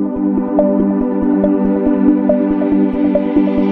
Thank you.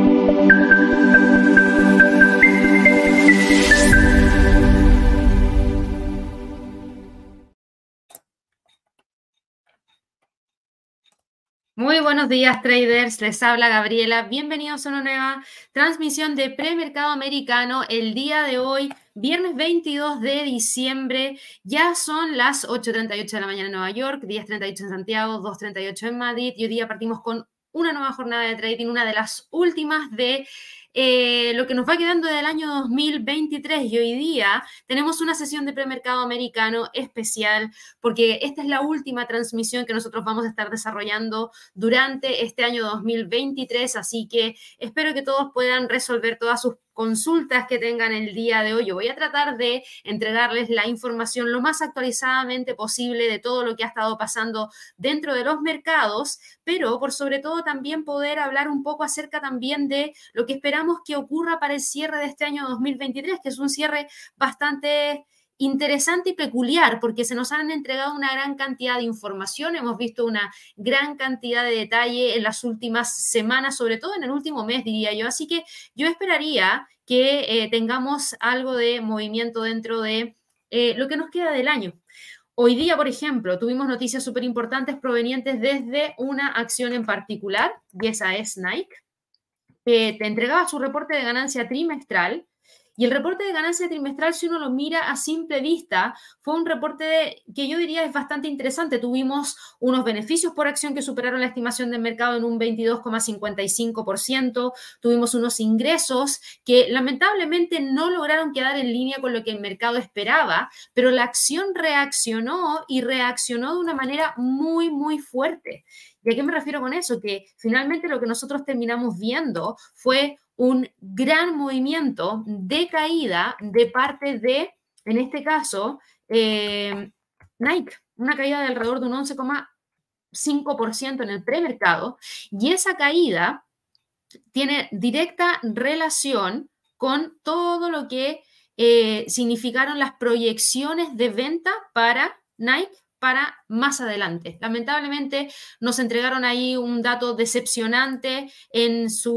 Buenos días, traders. Les habla Gabriela. Bienvenidos a una nueva transmisión de premercado americano. El día de hoy, viernes 22 de diciembre, ya son las 8.38 de la mañana en Nueva York, 10.38 en Santiago, 2.38 en Madrid y hoy día partimos con una nueva jornada de trading, una de las últimas de eh, lo que nos va quedando del año 2023 y hoy día tenemos una sesión de premercado americano especial porque esta es la última transmisión que nosotros vamos a estar desarrollando durante este año 2023, así que espero que todos puedan resolver todas sus consultas que tengan el día de hoy. Yo voy a tratar de entregarles la información lo más actualizadamente posible de todo lo que ha estado pasando dentro de los mercados, pero por sobre todo también poder hablar un poco acerca también de lo que esperamos que ocurra para el cierre de este año 2023, que es un cierre bastante interesante y peculiar porque se nos han entregado una gran cantidad de información, hemos visto una gran cantidad de detalle en las últimas semanas, sobre todo en el último mes, diría yo. Así que yo esperaría que eh, tengamos algo de movimiento dentro de eh, lo que nos queda del año. Hoy día, por ejemplo, tuvimos noticias súper importantes provenientes desde una acción en particular, y esa es Nike, que te entregaba su reporte de ganancia trimestral y el reporte de ganancia trimestral, si uno lo mira a simple vista, fue un reporte que yo diría es bastante interesante. Tuvimos unos beneficios por acción que superaron la estimación del mercado en un 22,55%. Tuvimos unos ingresos que lamentablemente no lograron quedar en línea con lo que el mercado esperaba, pero la acción reaccionó y reaccionó de una manera muy, muy fuerte. ¿Y a qué me refiero con eso? Que finalmente lo que nosotros terminamos viendo fue un gran movimiento de caída de parte de, en este caso, eh, Nike, una caída de alrededor de un 11,5% en el premercado, y esa caída tiene directa relación con todo lo que eh, significaron las proyecciones de venta para Nike para más adelante. Lamentablemente nos entregaron ahí un dato decepcionante en su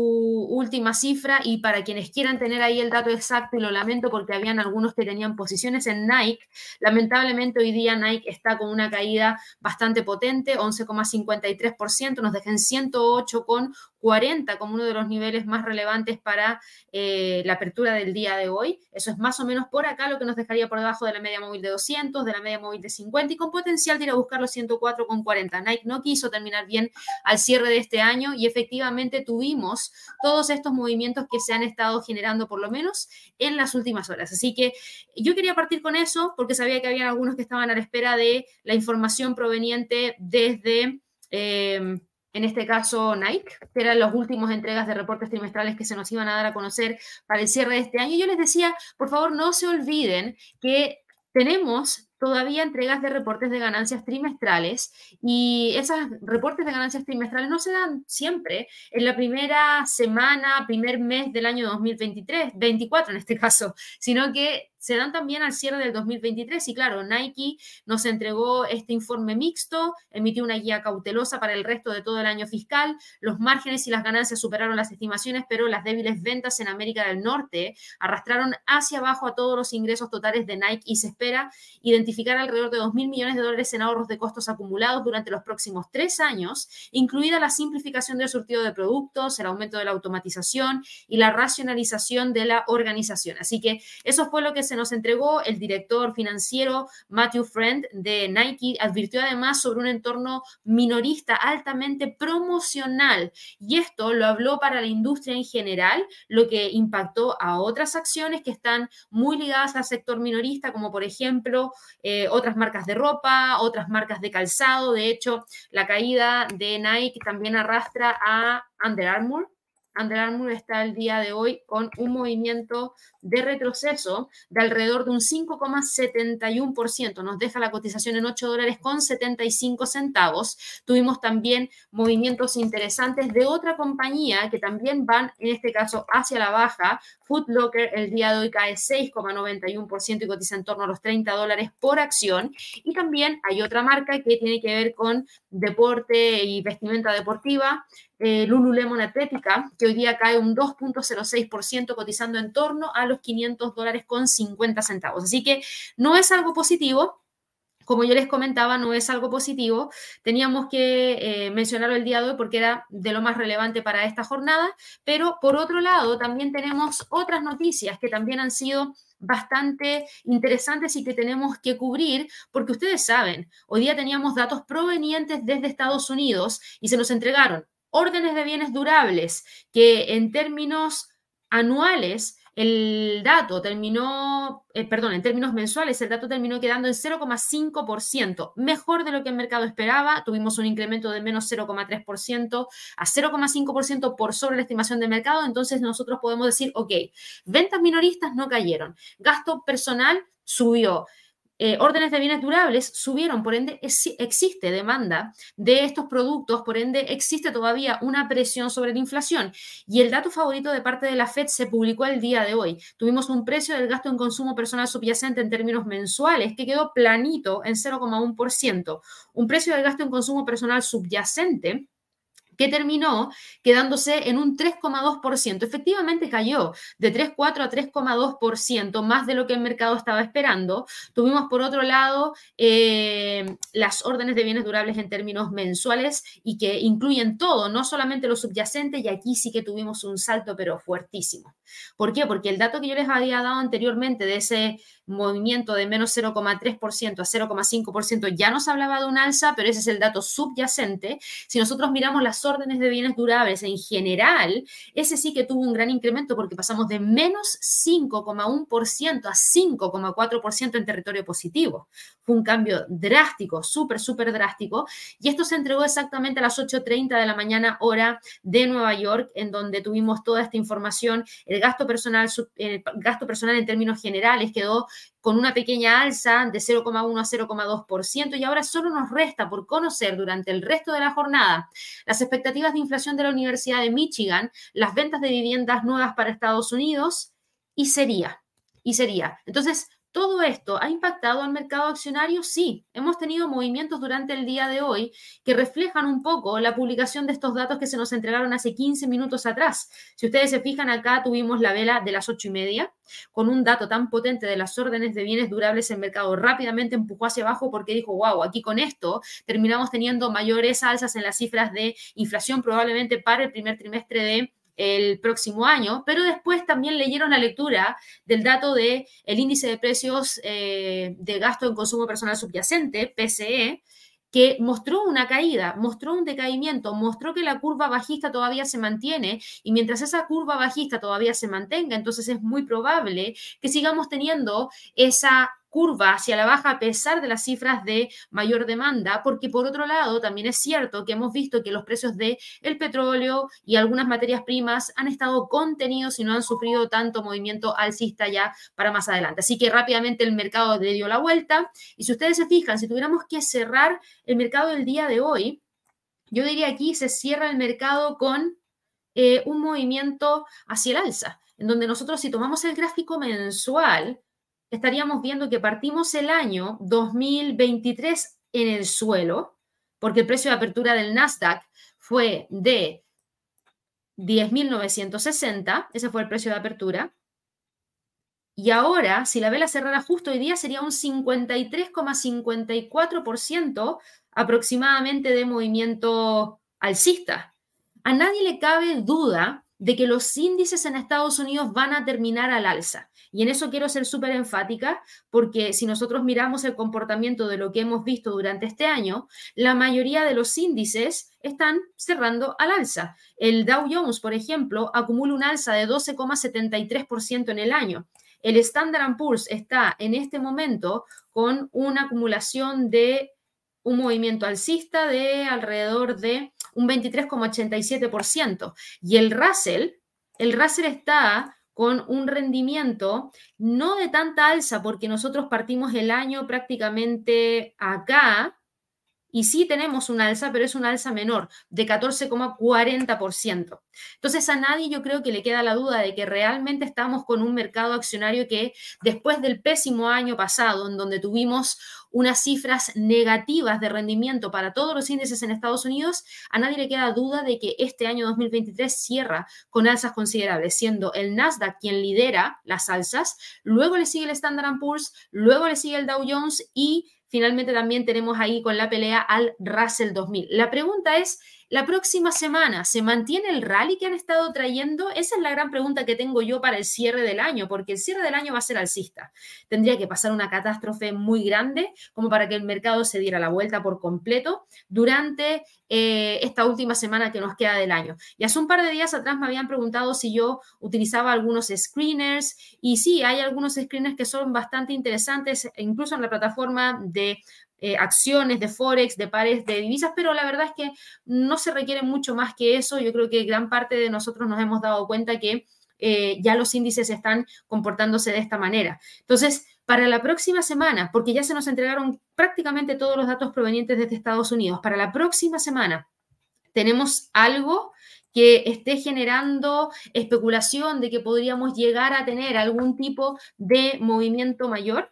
última cifra y para quienes quieran tener ahí el dato exacto, y lo lamento porque habían algunos que tenían posiciones en Nike, lamentablemente hoy día Nike está con una caída bastante potente, 11,53%, nos dejan 108,40 como uno de los niveles más relevantes para eh, la apertura del día de hoy. Eso es más o menos por acá lo que nos dejaría por debajo de la media móvil de 200, de la media móvil de 50 y con potencial de ir buscar los 104,40. Nike no quiso terminar bien al cierre de este año y efectivamente tuvimos todos estos movimientos que se han estado generando por lo menos en las últimas horas. Así que yo quería partir con eso porque sabía que había algunos que estaban a la espera de la información proveniente desde... Em, en este caso Nike, que eran las últimas entregas de reportes trimestrales que se nos iban a dar a conocer para el cierre de este año. Yo les decía, por favor, no se olviden que tenemos todavía entregas de reportes de ganancias trimestrales y esos reportes de ganancias trimestrales no se dan siempre. En la primera semana, primer mes del año 2023, 24 en este caso, sino que se dan también al cierre del 2023 y claro, Nike nos entregó este informe mixto, emitió una guía cautelosa para el resto de todo el año fiscal, los márgenes y las ganancias superaron las estimaciones, pero las débiles ventas en América del Norte arrastraron hacia abajo a todos los ingresos totales de Nike y se espera identificar alrededor de 2 mil millones de dólares en ahorros de costos acumulados durante los próximos tres años, incluida la simplificación del surtido de productos, el aumento de la automatización y la racionalización de la organización. Así que eso fue lo que se nos entregó el director financiero Matthew Friend de Nike. Advirtió además sobre un entorno minorista altamente promocional y esto lo habló para la industria en general, lo que impactó a otras acciones que están muy ligadas al sector minorista, como por ejemplo eh, otras marcas de ropa, otras marcas de calzado. De hecho, la caída de Nike también arrastra a Under Armour Under Armour está el día de hoy con un movimiento de retroceso de alrededor de un 5,71%. Nos deja la cotización en 8 dólares con 75 centavos. Tuvimos también movimientos interesantes de otra compañía que también van, en este caso, hacia la baja. Foot Locker el día de hoy cae 6,91% y cotiza en torno a los 30 dólares por acción. Y también hay otra marca que tiene que ver con deporte y vestimenta deportiva eh, Lululemon Atlética, que hoy día cae un 2.06%, cotizando en torno a los 500 dólares con 50 centavos. Así que no es algo positivo. Como yo les comentaba, no es algo positivo. Teníamos que eh, mencionarlo el día de hoy porque era de lo más relevante para esta jornada. Pero por otro lado, también tenemos otras noticias que también han sido bastante interesantes y que tenemos que cubrir, porque ustedes saben, hoy día teníamos datos provenientes desde Estados Unidos y se nos entregaron órdenes de bienes durables, que en términos anuales el dato terminó, eh, perdón, en términos mensuales, el dato terminó quedando en 0,5%, mejor de lo que el mercado esperaba. Tuvimos un incremento de menos 0,3% a 0,5% por sobre la estimación de mercado. Entonces nosotros podemos decir, ok, ventas minoristas no cayeron, gasto personal subió, eh, órdenes de bienes durables subieron, por ende existe demanda de estos productos, por ende existe todavía una presión sobre la inflación. Y el dato favorito de parte de la Fed se publicó el día de hoy. Tuvimos un precio del gasto en consumo personal subyacente en términos mensuales que quedó planito en 0,1%. Un precio del gasto en consumo personal subyacente que terminó quedándose en un 3,2%. Efectivamente cayó de 3,4 a 3,2%, más de lo que el mercado estaba esperando. Tuvimos, por otro lado, eh, las órdenes de bienes durables en términos mensuales y que incluyen todo, no solamente lo subyacente, y aquí sí que tuvimos un salto, pero fuertísimo. ¿Por qué? Porque el dato que yo les había dado anteriormente de ese movimiento de menos 0,3% a 0,5% ya nos hablaba de un alza, pero ese es el dato subyacente. Si nosotros miramos las órdenes de bienes durables en general, ese sí que tuvo un gran incremento porque pasamos de menos 5,1% a 5,4% en territorio positivo. Fue un cambio drástico, súper, súper drástico. Y esto se entregó exactamente a las 8.30 de la mañana hora de Nueva York, en donde tuvimos toda esta información. El gasto personal, el gasto personal en términos generales quedó con una pequeña alza de 0,1 a 0,2% y ahora solo nos resta por conocer durante el resto de la jornada las expectativas de inflación de la Universidad de Michigan, las ventas de viviendas nuevas para Estados Unidos y sería, y sería. Entonces, ¿Todo esto ha impactado al mercado accionario? Sí, hemos tenido movimientos durante el día de hoy que reflejan un poco la publicación de estos datos que se nos entregaron hace 15 minutos atrás. Si ustedes se fijan acá, tuvimos la vela de las 8 y media con un dato tan potente de las órdenes de bienes durables en mercado. Rápidamente empujó hacia abajo porque dijo, wow, aquí con esto terminamos teniendo mayores alzas en las cifras de inflación probablemente para el primer trimestre de el próximo año, pero después también leyeron la lectura del dato del el índice de precios eh, de gasto en consumo personal subyacente, PCE, que mostró una caída, mostró un decaimiento, mostró que la curva bajista todavía se mantiene y mientras esa curva bajista todavía se mantenga, entonces es muy probable que sigamos teniendo esa curva hacia la baja a pesar de las cifras de mayor demanda, porque por otro lado también es cierto que hemos visto que los precios de el petróleo y algunas materias primas han estado contenidos y no han sufrido tanto movimiento alcista ya para más adelante. Así que rápidamente el mercado le dio la vuelta y si ustedes se fijan, si tuviéramos que cerrar el mercado del día de hoy, yo diría aquí se cierra el mercado con eh, un movimiento hacia el alza, en donde nosotros si tomamos el gráfico mensual, estaríamos viendo que partimos el año 2023 en el suelo, porque el precio de apertura del Nasdaq fue de 10.960, ese fue el precio de apertura. Y ahora, si la vela cerrara justo hoy día, sería un 53,54% aproximadamente de movimiento alcista. A nadie le cabe duda de que los índices en Estados Unidos van a terminar al alza. Y en eso quiero ser súper enfática, porque si nosotros miramos el comportamiento de lo que hemos visto durante este año, la mayoría de los índices están cerrando al alza. El Dow Jones, por ejemplo, acumula un alza de 12,73% en el año. El Standard Poor's está en este momento con una acumulación de un movimiento alcista de alrededor de un 23,87%. Y el Russell, el Russell está con un rendimiento no de tanta alza, porque nosotros partimos el año prácticamente acá, y sí tenemos una alza, pero es una alza menor, de 14,40%. Entonces a nadie yo creo que le queda la duda de que realmente estamos con un mercado accionario que después del pésimo año pasado, en donde tuvimos unas cifras negativas de rendimiento para todos los índices en Estados Unidos, a nadie le queda duda de que este año 2023 cierra con alzas considerables, siendo el Nasdaq quien lidera las alzas, luego le sigue el Standard Poor's, luego le sigue el Dow Jones y finalmente también tenemos ahí con la pelea al Russell 2000. La pregunta es, la próxima semana, ¿se mantiene el rally que han estado trayendo? Esa es la gran pregunta que tengo yo para el cierre del año, porque el cierre del año va a ser alcista. Tendría que pasar una catástrofe muy grande como para que el mercado se diera la vuelta por completo durante eh, esta última semana que nos queda del año. Y hace un par de días atrás me habían preguntado si yo utilizaba algunos screeners y sí, hay algunos screeners que son bastante interesantes, incluso en la plataforma de eh, acciones de Forex, de pares de divisas, pero la verdad es que no se requiere mucho más que eso. Yo creo que gran parte de nosotros nos hemos dado cuenta que eh, ya los índices están comportándose de esta manera. Entonces, para la próxima semana, porque ya se nos entregaron prácticamente todos los datos provenientes desde Estados Unidos, para la próxima semana tenemos algo que esté generando especulación de que podríamos llegar a tener algún tipo de movimiento mayor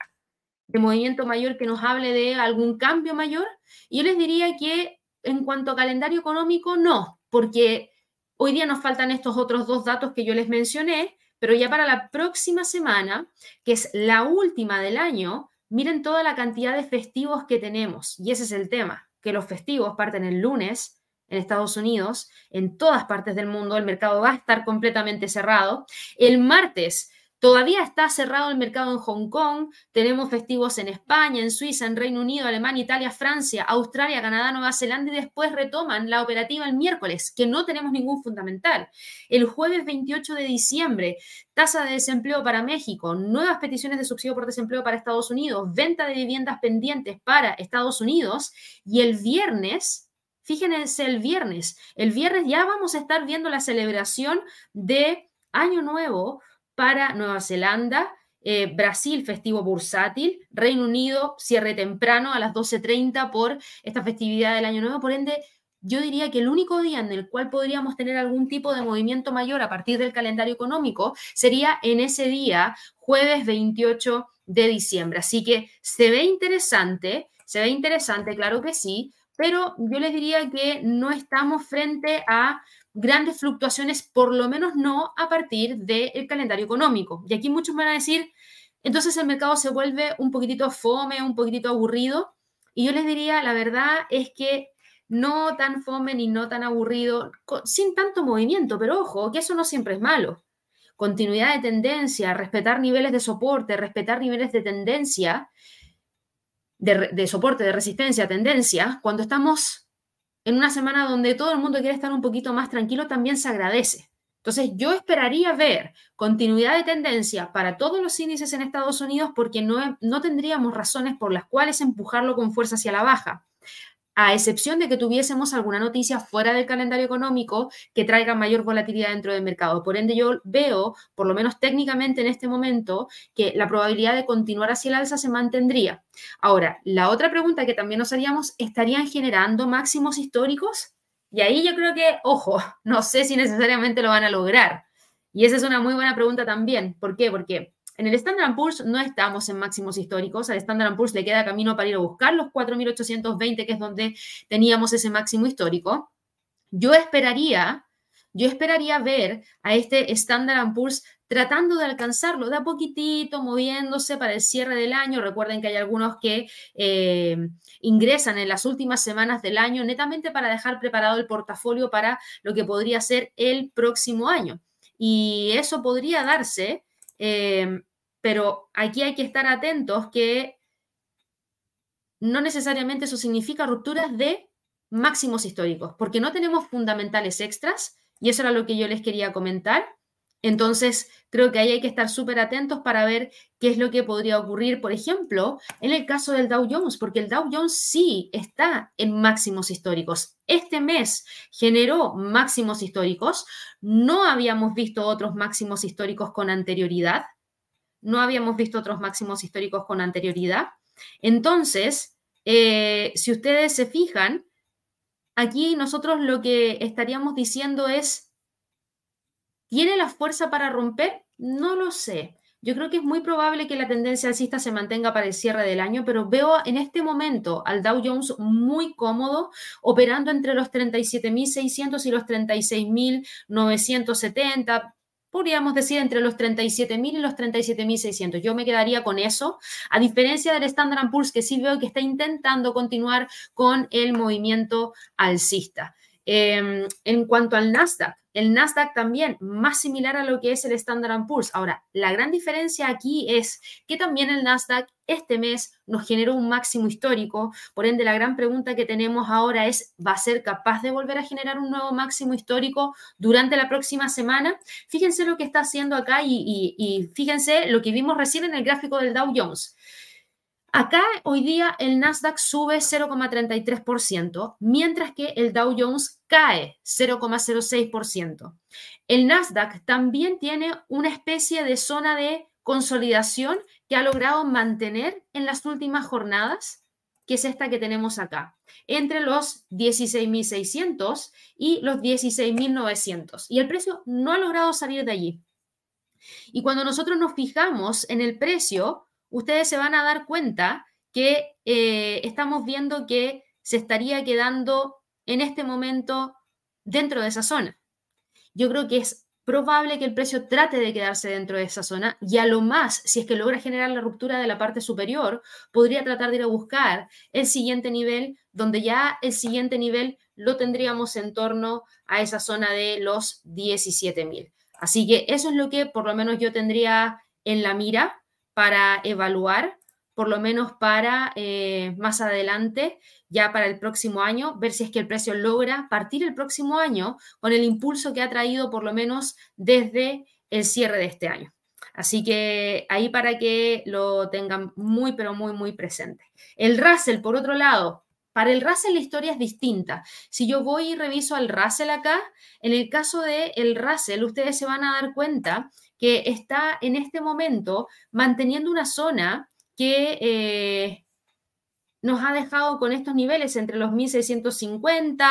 de movimiento mayor que nos hable de algún cambio mayor. Yo les diría que en cuanto a calendario económico, no, porque hoy día nos faltan estos otros dos datos que yo les mencioné, pero ya para la próxima semana, que es la última del año, miren toda la cantidad de festivos que tenemos. Y ese es el tema, que los festivos parten el lunes en Estados Unidos, en todas partes del mundo, el mercado va a estar completamente cerrado. El martes Todavía está cerrado el mercado en Hong Kong, tenemos festivos en España, en Suiza, en Reino Unido, Alemania, Italia, Francia, Australia, Canadá, Nueva Zelanda y después retoman la operativa el miércoles, que no tenemos ningún fundamental. El jueves 28 de diciembre, tasa de desempleo para México, nuevas peticiones de subsidio por desempleo para Estados Unidos, venta de viviendas pendientes para Estados Unidos y el viernes Fíjense el viernes. El viernes ya vamos a estar viendo la celebración de Año Nuevo para Nueva Zelanda, eh, Brasil, festivo bursátil, Reino Unido, cierre temprano a las 12.30 por esta festividad del Año Nuevo. Por ende, yo diría que el único día en el cual podríamos tener algún tipo de movimiento mayor a partir del calendario económico sería en ese día, jueves 28 de diciembre. Así que se ve interesante, se ve interesante, claro que sí, pero yo les diría que no estamos frente a grandes fluctuaciones, por lo menos no a partir del calendario económico. Y aquí muchos van a decir, entonces el mercado se vuelve un poquitito fome, un poquitito aburrido. Y yo les diría, la verdad es que no tan fome ni no tan aburrido, sin tanto movimiento, pero ojo, que eso no siempre es malo. Continuidad de tendencia, respetar niveles de soporte, respetar niveles de tendencia, de, de soporte, de resistencia, tendencia, cuando estamos en una semana donde todo el mundo quiere estar un poquito más tranquilo, también se agradece. Entonces, yo esperaría ver continuidad de tendencia para todos los índices en Estados Unidos porque no, no tendríamos razones por las cuales empujarlo con fuerza hacia la baja a excepción de que tuviésemos alguna noticia fuera del calendario económico que traiga mayor volatilidad dentro del mercado. Por ende, yo veo, por lo menos técnicamente en este momento, que la probabilidad de continuar hacia el alza se mantendría. Ahora, la otra pregunta que también nos haríamos, ¿estarían generando máximos históricos? Y ahí yo creo que, ojo, no sé si necesariamente lo van a lograr. Y esa es una muy buena pregunta también. ¿Por qué? Porque en el Standard Poor's no estamos en máximos históricos, al Standard Poor's le queda camino para ir a buscar los 4.820, que es donde teníamos ese máximo histórico. Yo esperaría, yo esperaría ver a este Standard Poor's tratando de alcanzarlo de a poquitito, moviéndose para el cierre del año. Recuerden que hay algunos que eh, ingresan en las últimas semanas del año netamente para dejar preparado el portafolio para lo que podría ser el próximo año. Y eso podría darse eh, pero aquí hay que estar atentos que no necesariamente eso significa rupturas de máximos históricos, porque no tenemos fundamentales extras, y eso era lo que yo les quería comentar. Entonces, creo que ahí hay que estar súper atentos para ver qué es lo que podría ocurrir, por ejemplo, en el caso del Dow Jones, porque el Dow Jones sí está en máximos históricos. Este mes generó máximos históricos. No habíamos visto otros máximos históricos con anterioridad. No habíamos visto otros máximos históricos con anterioridad. Entonces, eh, si ustedes se fijan, aquí nosotros lo que estaríamos diciendo es ¿Tiene la fuerza para romper? No lo sé. Yo creo que es muy probable que la tendencia alcista se mantenga para el cierre del año, pero veo en este momento al Dow Jones muy cómodo, operando entre los 37.600 y los 36.970. Podríamos decir entre los 37.000 y los 37.600. Yo me quedaría con eso, a diferencia del Standard Poor's, que sí veo que está intentando continuar con el movimiento alcista. Em, en cuanto al Nasdaq, el Nasdaq también más similar a lo que es el Standard Poor's. Ahora, la gran diferencia aquí es que también el Nasdaq este mes nos generó un máximo histórico. Por ende, la gran pregunta que tenemos ahora es, ¿va a ser capaz de volver a generar un nuevo máximo histórico durante la próxima semana? Fíjense lo que está haciendo acá y, y fíjense lo que vimos recién en el gráfico del Dow Jones. Acá hoy día el Nasdaq sube 0,33%, mientras que el Dow Jones cae 0,06%. El Nasdaq también tiene una especie de zona de consolidación que ha logrado mantener en las últimas jornadas, que es esta que tenemos acá, entre los 16.600 y los 16.900. Y el precio no ha logrado salir de allí. Y cuando nosotros nos fijamos en el precio, ustedes se van a dar cuenta que eh, estamos viendo que se estaría quedando en este momento dentro de esa zona. Yo creo que es probable que el precio trate de quedarse dentro de esa zona y a lo más, si es que logra generar la ruptura de la parte superior, podría tratar de ir a buscar el siguiente nivel, donde ya el siguiente nivel lo tendríamos en torno a esa zona de los 17.000. Así que eso es lo que por lo menos yo tendría en la mira para evaluar, por lo menos para eh, más adelante, ya para el próximo año, ver si es que el precio logra partir el próximo año con el impulso que ha traído por lo menos desde el cierre de este año. Así que ahí para que lo tengan muy, pero muy, muy presente. El Russell, por otro lado, para el Russell la historia es distinta. Si yo voy y reviso al Russell acá, en el caso del el Russell, ustedes se van a dar cuenta que está en este momento manteniendo una zona que eh, nos ha dejado con estos niveles entre los 1650,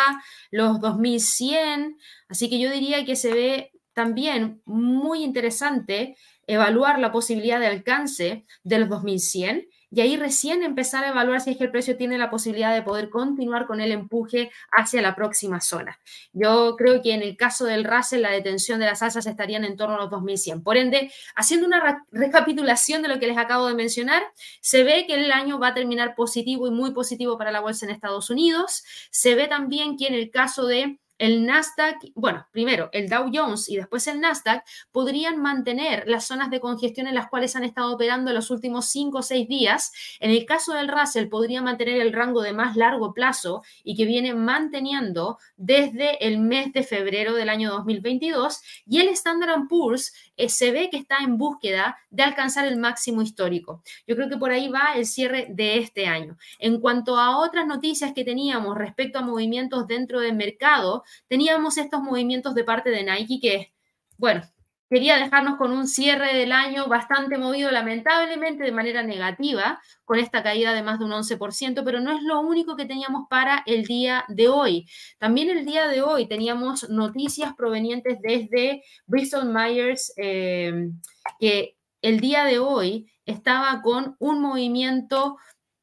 los 2100, así que yo diría que se ve también muy interesante evaluar la posibilidad de alcance de los 2100 y ahí recién empezar a evaluar si es que el precio tiene la posibilidad de poder continuar con el empuje hacia la próxima zona. Yo creo que en el caso del Russell la detención de las alzas estarían en torno a los 2100. Por ende, haciendo una recapitulación de lo que les acabo de mencionar, se ve que el año va a terminar positivo y muy positivo para la bolsa en Estados Unidos. Se ve también que en el caso de el Nasdaq, bueno, primero el Dow Jones y después el Nasdaq podrían mantener las zonas de congestión en las cuales han estado operando los últimos cinco o seis días. En el caso del Russell podría mantener el rango de más largo plazo y que viene manteniendo desde el mes de febrero del año 2022 y el Standard Poor's eh, se ve que está en búsqueda de alcanzar el máximo histórico. Yo creo que por ahí va el cierre de este año. En cuanto a otras noticias que teníamos respecto a movimientos dentro del mercado, teníamos estos movimientos de parte de Nike que, bueno, quería dejarnos con un cierre del año bastante movido, lamentablemente de manera negativa, con esta caída de más de un 11%, pero no es lo único que teníamos para el día de hoy. También el día de hoy teníamos noticias provenientes desde Bristol Myers, eh, que el día de hoy estaba con un movimiento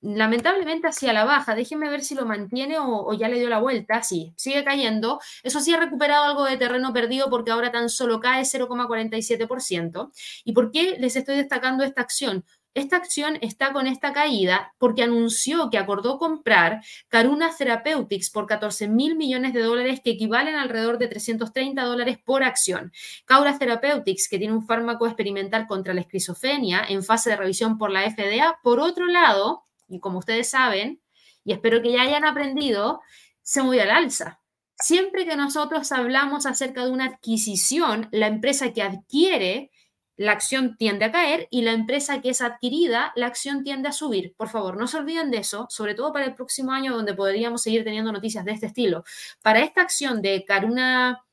lamentablemente hacia la baja. Déjenme ver si lo mantiene o, ya le dio la vuelta. Sí, sigue cayendo. Eso sí ha recuperado algo de terreno perdido porque ahora tan solo cae 0,47%. ¿Y por qué les estoy destacando esta acción? Esta acción está con esta caída porque anunció que acordó comprar Caruna Therapeutics por 14 mil millones de dólares que equivalen alrededor de 330 dólares por acción. Caura Therapeutics, que tiene un fármaco experimental contra la esquizofrenia en fase de revisión por la FDA. Por otro lado, y como ustedes saben, y espero que ya hayan aprendido, se movió al alza. Siempre que nosotros hablamos acerca de una adquisición, la empresa que adquiere la acción tiende a caer y la empresa que es adquirida, la acción tiende a subir. Por favor, no se olviden de eso, sobre todo para el próximo año donde podríamos seguir teniendo noticias de este estilo. Para esta acción de Caruna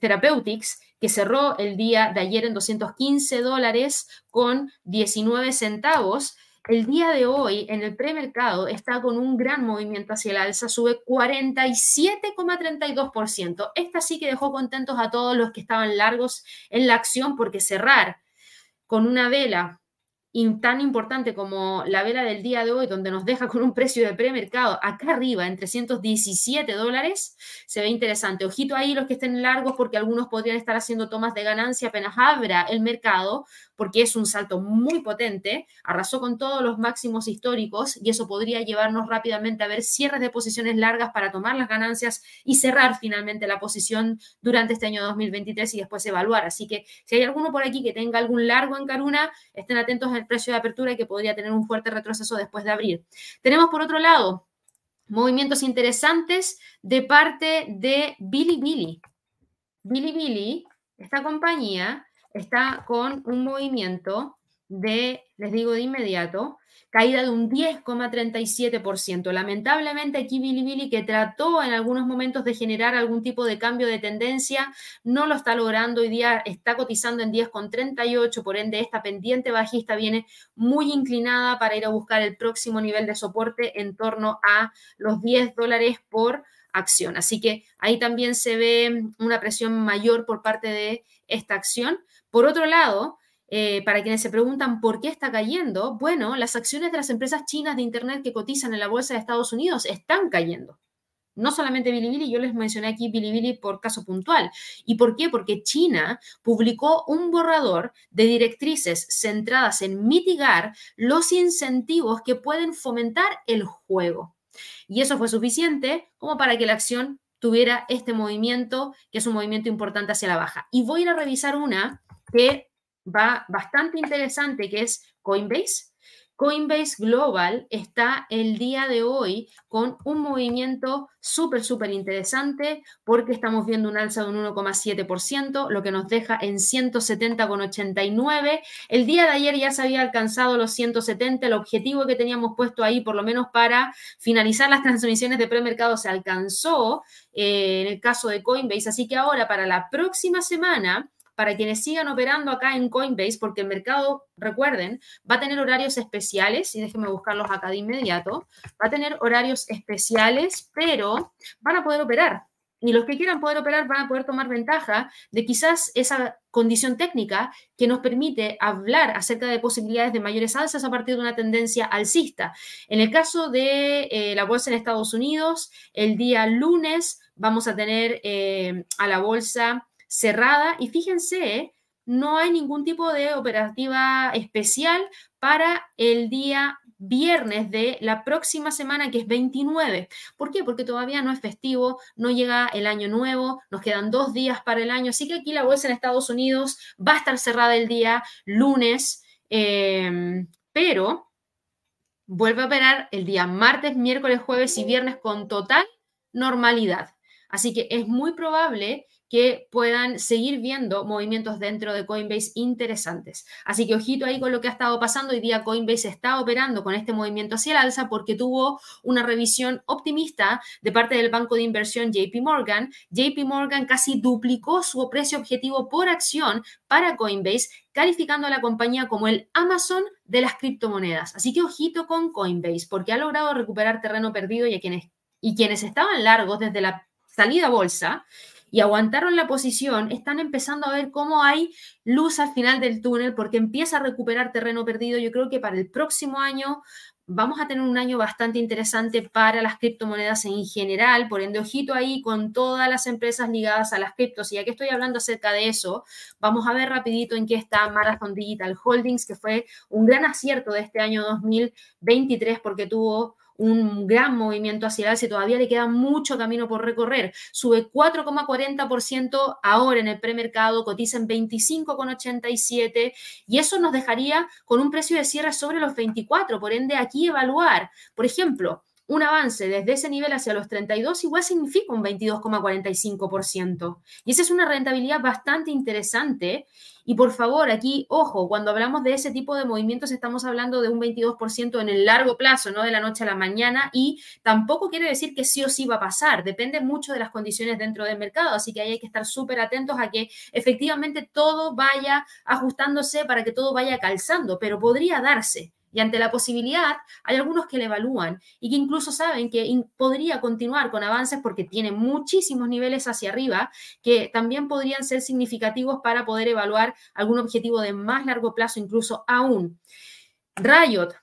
Therapeutics, que cerró el día de ayer en 215 dólares con 19 centavos, el día de hoy en el premercado está con un gran movimiento hacia el alza, sube 47,32%. Esta sí que dejó contentos a todos los que estaban largos en la acción porque cerrar con una vela tan importante como la vela del día de hoy, donde nos deja con un precio de premercado acá arriba en 317 dólares, se ve interesante. Ojito ahí los que estén largos porque algunos podrían estar haciendo tomas de ganancia apenas abra el mercado, porque es un salto muy potente, arrasó con todos los máximos históricos y eso podría llevarnos rápidamente a ver cierres de posiciones largas para tomar las ganancias y cerrar finalmente la posición durante este año 2023 y después evaluar. Así que si hay alguno por aquí que tenga algún largo en Caruna, estén atentos el precio de apertura y que podría tener un fuerte retroceso después de abrir. Tenemos por otro lado movimientos interesantes de parte de Bilibili. Bilibili, esta compañía, está con un movimiento de, les digo de inmediato, caída de un 10,37%. Lamentablemente aquí Bilibili, que trató en algunos momentos de generar algún tipo de cambio de tendencia, no lo está logrando. Hoy día está cotizando en 10,38, por ende esta pendiente bajista viene muy inclinada para ir a buscar el próximo nivel de soporte en torno a los 10 dólares por acción. Así que ahí también se ve una presión mayor por parte de esta acción. Por otro lado, eh, para quienes se preguntan por qué está cayendo, bueno, las acciones de las empresas chinas de Internet que cotizan en la bolsa de Estados Unidos están cayendo. No solamente Bilibili, yo les mencioné aquí Bilibili por caso puntual. ¿Y por qué? Porque China publicó un borrador de directrices centradas en mitigar los incentivos que pueden fomentar el juego. Y eso fue suficiente como para que la acción tuviera este movimiento, que es un movimiento importante hacia la baja. Y voy a ir a revisar una que va bastante interesante, que es Coinbase. Coinbase Global está el día de hoy con un movimiento súper, súper interesante porque estamos viendo un alza de un 1,7%, lo que nos deja en 170,89. El día de ayer ya se había alcanzado los 170, el objetivo que teníamos puesto ahí, por lo menos para finalizar las transmisiones de premercado, se alcanzó eh, en el caso de Coinbase. Así que ahora, para la próxima semana, para quienes sigan operando acá en Coinbase, porque el mercado, recuerden, va a tener horarios especiales, y déjenme buscarlos acá de inmediato, va a tener horarios especiales, pero van a poder operar. Y los que quieran poder operar van a poder tomar ventaja de quizás esa condición técnica que nos permite hablar acerca de posibilidades de mayores alzas a partir de una tendencia alcista. En el caso de eh, la bolsa en Estados Unidos, el día lunes vamos a tener eh, a la bolsa cerrada y fíjense, no hay ningún tipo de operativa especial para el día viernes de la próxima semana, que es 29. ¿Por qué? Porque todavía no es festivo, no llega el año nuevo, nos quedan dos días para el año, así que aquí la bolsa en Estados Unidos va a estar cerrada el día lunes, em, pero vuelve a operar el día martes, miércoles, jueves y viernes con total normalidad. Así que es muy probable que puedan seguir viendo movimientos dentro de Coinbase interesantes. Así que ojito ahí con lo que ha estado pasando. Hoy día Coinbase está operando con este movimiento hacia el alza porque tuvo una revisión optimista de parte del banco de inversión JP Morgan. JP Morgan casi duplicó su precio objetivo por acción para Coinbase, calificando a la compañía como el Amazon de las criptomonedas. Así que ojito con Coinbase porque ha logrado recuperar terreno perdido y, quienes, y quienes estaban largos desde la salida a bolsa y aguantaron la posición, están empezando a ver cómo hay luz al final del túnel porque empieza a recuperar terreno perdido. Yo creo que para el próximo año vamos a tener un año bastante interesante para las criptomonedas en general, por ende, ojito ahí con todas las empresas ligadas a las criptos. Y ya que estoy hablando acerca de eso, vamos a ver rapidito en qué está Marathon Digital Holdings, que fue un gran acierto de este año 2023 porque tuvo un gran movimiento hacia el alza y todavía le queda mucho camino por recorrer. Sube 4,40% ahora en el premercado, cotiza en 25,87 y eso nos dejaría con un precio de cierre sobre los 24. Por ende, aquí evaluar, por ejemplo, un avance desde ese nivel hacia los 32 igual significa un 22,45%. Y esa es una rentabilidad bastante interesante. Y por favor, aquí, ojo, cuando hablamos de ese tipo de movimientos estamos hablando de un 22% en el largo plazo, no de la noche a la mañana. Y tampoco quiere decir que sí o sí va a pasar. Depende mucho de las condiciones dentro del mercado. Así que ahí hay que estar súper atentos a que efectivamente todo vaya ajustándose para que todo vaya calzando. Pero podría darse. Y ante la posibilidad, hay algunos que le evalúan y que incluso saben que podría continuar con avances porque tiene muchísimos niveles hacia arriba que también podrían ser significativos para poder evaluar algún objetivo de más largo plazo, incluso aún. Riot,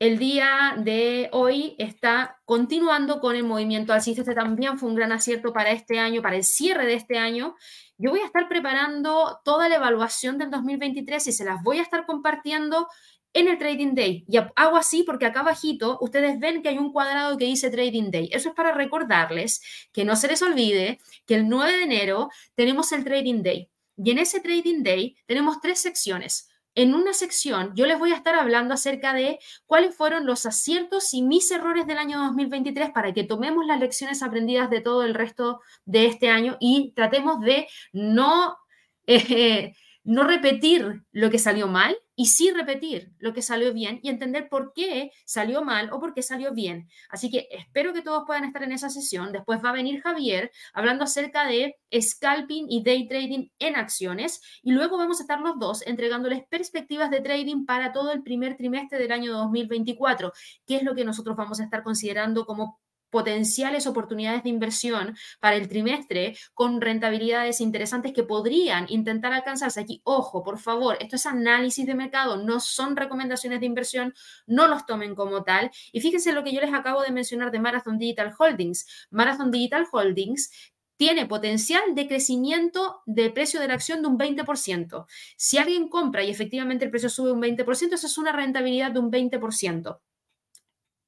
el día de hoy está continuando con el movimiento alcista. Este también fue un gran acierto para este año, para el cierre de este año. Yo voy a estar preparando toda la evaluación del 2023 y se las voy a estar compartiendo en el Trading Day. Y hago así porque acá abajito ustedes ven que hay un cuadrado que dice Trading Day. Eso es para recordarles que no se les olvide que el 9 de enero tenemos el Trading Day. Y en ese Trading Day tenemos tres secciones. En una sección yo les voy a estar hablando acerca de cuáles fueron los aciertos y mis errores del año 2023 para que tomemos las lecciones aprendidas de todo el resto de este año y tratemos de no... Eh, no repetir lo que salió mal y sí repetir lo que salió bien y entender por qué salió mal o por qué salió bien. Así que espero que todos puedan estar en esa sesión. Después va a venir Javier hablando acerca de scalping y day trading en acciones y luego vamos a estar los dos entregándoles perspectivas de trading para todo el primer trimestre del año 2024, que es lo que nosotros vamos a estar considerando como potenciales oportunidades de inversión para el trimestre con rentabilidades interesantes que podrían intentar alcanzarse aquí. Ojo, por favor, esto es análisis de mercado, no son recomendaciones de inversión, no los tomen como tal. Y fíjense lo que yo les acabo de mencionar de Marathon Digital Holdings. Marathon Digital Holdings tiene potencial de crecimiento de precio de la acción de un 20%. Si alguien compra y efectivamente el precio sube un 20%, eso es una rentabilidad de un 20%.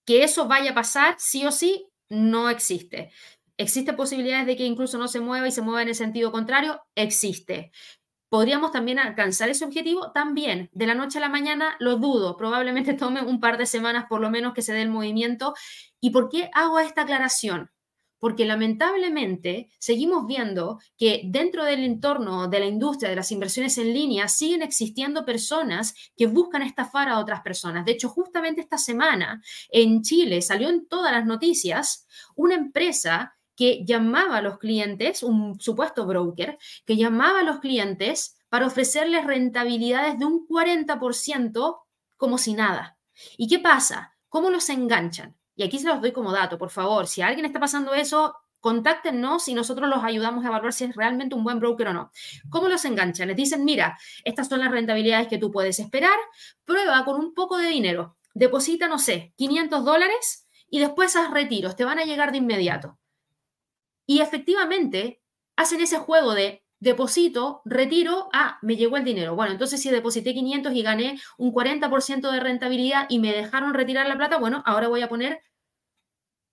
Que eso vaya a pasar sí o sí, no existe. ¿Existe posibilidades de que incluso no se mueva y se mueva en el sentido contrario? Existe. ¿Podríamos también alcanzar ese objetivo? También. De la noche a la mañana lo dudo. Probablemente tome un par de semanas por lo menos que se dé el movimiento. ¿Y por qué hago esta aclaración? Porque lamentablemente seguimos viendo que dentro del entorno de la industria de las inversiones en línea siguen existiendo personas que buscan estafar a otras personas. De hecho, justamente esta semana en Chile salió en todas las noticias una empresa que llamaba a los clientes, un supuesto broker, que llamaba a los clientes para ofrecerles rentabilidades de un 40% como si nada. ¿Y qué pasa? ¿Cómo los enganchan? Y aquí se los doy como dato, por favor. Si alguien está pasando eso, contáctenos y nosotros los ayudamos a evaluar si es realmente un buen broker o no. ¿Cómo los enganchan? Les dicen, mira, estas son las rentabilidades que tú puedes esperar, prueba con un poco de dinero, deposita, no sé, 500 dólares y después haz retiros, te van a llegar de inmediato. Y efectivamente hacen ese juego de deposito, retiro, ah, me llegó el dinero. Bueno, entonces si deposité 500 y gané un 40% de rentabilidad y me dejaron retirar la plata, bueno, ahora voy a poner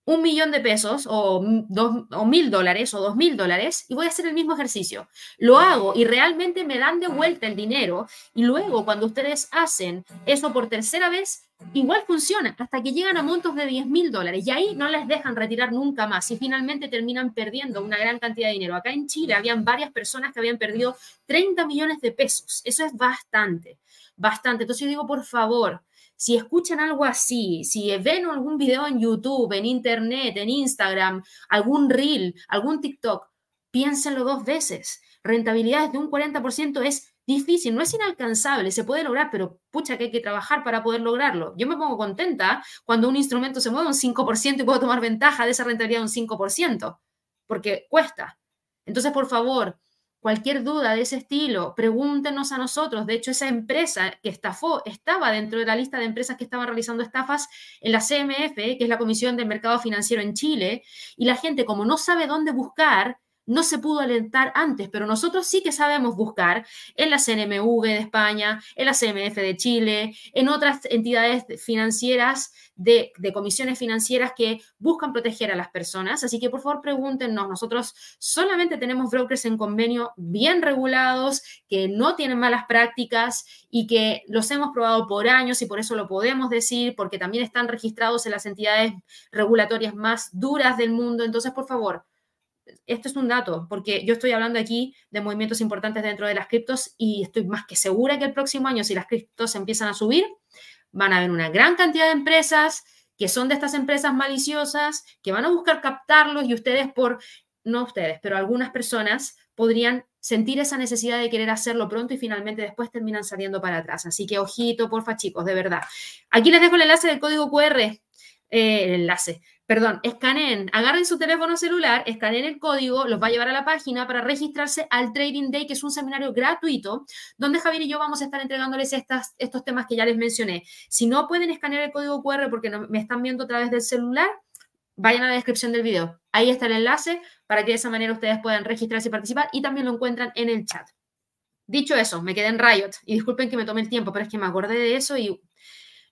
un millón de pesos o, dos, o mil dólares o dos mil dólares y voy a hacer el mismo ejercicio. Lo hago y realmente me dan de vuelta el dinero y luego cuando ustedes hacen eso por tercera vez, igual funciona hasta que llegan a montos de 10 mil dólares y ahí no les dejan retirar nunca más y finalmente terminan perdiendo una gran cantidad de dinero. Acá en Chile habían varias personas que habían perdido 30 millones de pesos. Eso es bastante, bastante. Entonces yo digo, por favor, si escuchan algo así, si ven algún video en YouTube, en Internet, en Instagram, algún reel, algún TikTok, piénsenlo dos veces. Rentabilidades de un 40% es difícil, no es inalcanzable, se puede lograr, pero pucha que hay que trabajar para poder lograrlo. Yo me pongo contenta cuando un instrumento se mueve un 5% y puedo tomar ventaja de esa rentabilidad un 5%, porque cuesta. Entonces, por favor, Cualquier duda de ese estilo, pregúntenos a nosotros. De hecho, esa empresa que estafó estaba dentro de la lista de empresas que estaban realizando estafas en la CMF, que es la Comisión del Mercado Financiero en Chile, y la gente, como no sabe dónde buscar, no se pudo alentar antes, pero nosotros sí que sabemos buscar en la CNMV de España, en la CMF de Chile, en otras entidades financieras de, comisiones financieras que buscan proteger a las personas. Así que por favor pregúntenos, nosotros solamente tenemos brokers en convenio bien regulados, que no tienen malas prácticas y que los hemos probado por años y por eso lo podemos decir, porque también están registrados en las entidades regulatorias más duras del mundo. Entonces, por favor, esto es un dato, porque yo estoy hablando aquí de movimientos importantes dentro de las criptos y estoy más que segura que el próximo año, si las criptos empiezan a subir, van a haber una gran cantidad de empresas que son de estas empresas maliciosas, que van a buscar captarlos y ustedes por, no ustedes, pero algunas personas podrían sentir esa necesidad de querer hacerlo pronto y finalmente después terminan saliendo para atrás. Así que ojito, porfa, chicos, de verdad. Aquí les dejo el enlace del código QR, eh, el enlace, perdón, escaneen, agarren su teléfono celular, escaneen el código, los va a llevar a la página para registrarse al Trading Day, que es un seminario gratuito, donde Javier y yo vamos a estar entregándoles estos temas que ya les mencioné. Si no pueden escanear el código QR porque no, me están viendo a través del celular, vayan a la descripción del video. Ahí está el enlace para que de esa manera ustedes puedan registrarse y participar y también lo encuentran en el chat. Dicho eso, me quedé en Riot y disculpen que me tome el tiempo, pero es que me acordé de eso y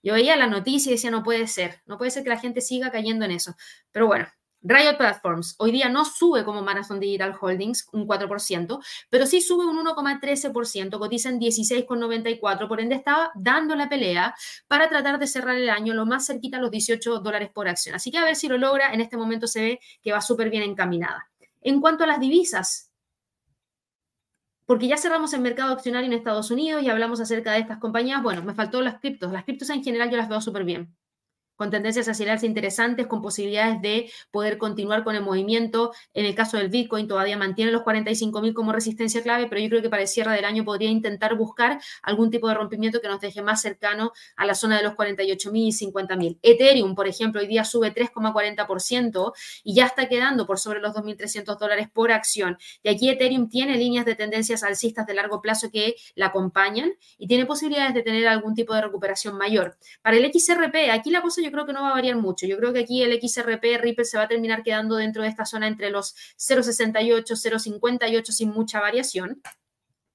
yo veía la noticia y decía, no puede ser, no puede ser que la gente siga cayendo en eso. Pero bueno, Riot Platforms hoy día no sube como Marathon Digital Holdings un 4%, pero sí sube un 1,13%, cotiza en 16,94, por ende estaba dando la pelea para tratar de cerrar el año lo más cerquita a los 18 dólares por acción. Así que a ver si lo logra, en este momento se ve que va súper bien encaminada. En cuanto a las divisas, porque ya cerramos el mercado accionario en Estados Unidos y hablamos acerca de estas compañías. Bueno, me faltó las criptos. Las criptos en general yo las veo súper bien con tendencias alza interesantes, con posibilidades de poder continuar con el movimiento. En el caso del Bitcoin todavía mantiene los 45.000 como resistencia clave, pero yo creo que para el cierre del año podría intentar buscar algún tipo de rompimiento que nos deje más cercano a la zona de los 48.000 y 50.000. Ethereum, por ejemplo, hoy día sube 3,40% y ya está quedando por sobre los 2.300 dólares por acción. Y aquí Ethereum tiene líneas de tendencias alcistas de largo plazo que la acompañan y tiene posibilidades de tener algún tipo de recuperación mayor. Para el XRP, aquí la cosa yo creo que no va a variar mucho. Yo creo que aquí el XRP Ripple se va a terminar quedando dentro de esta zona entre los 0,68, 0,58 sin mucha variación.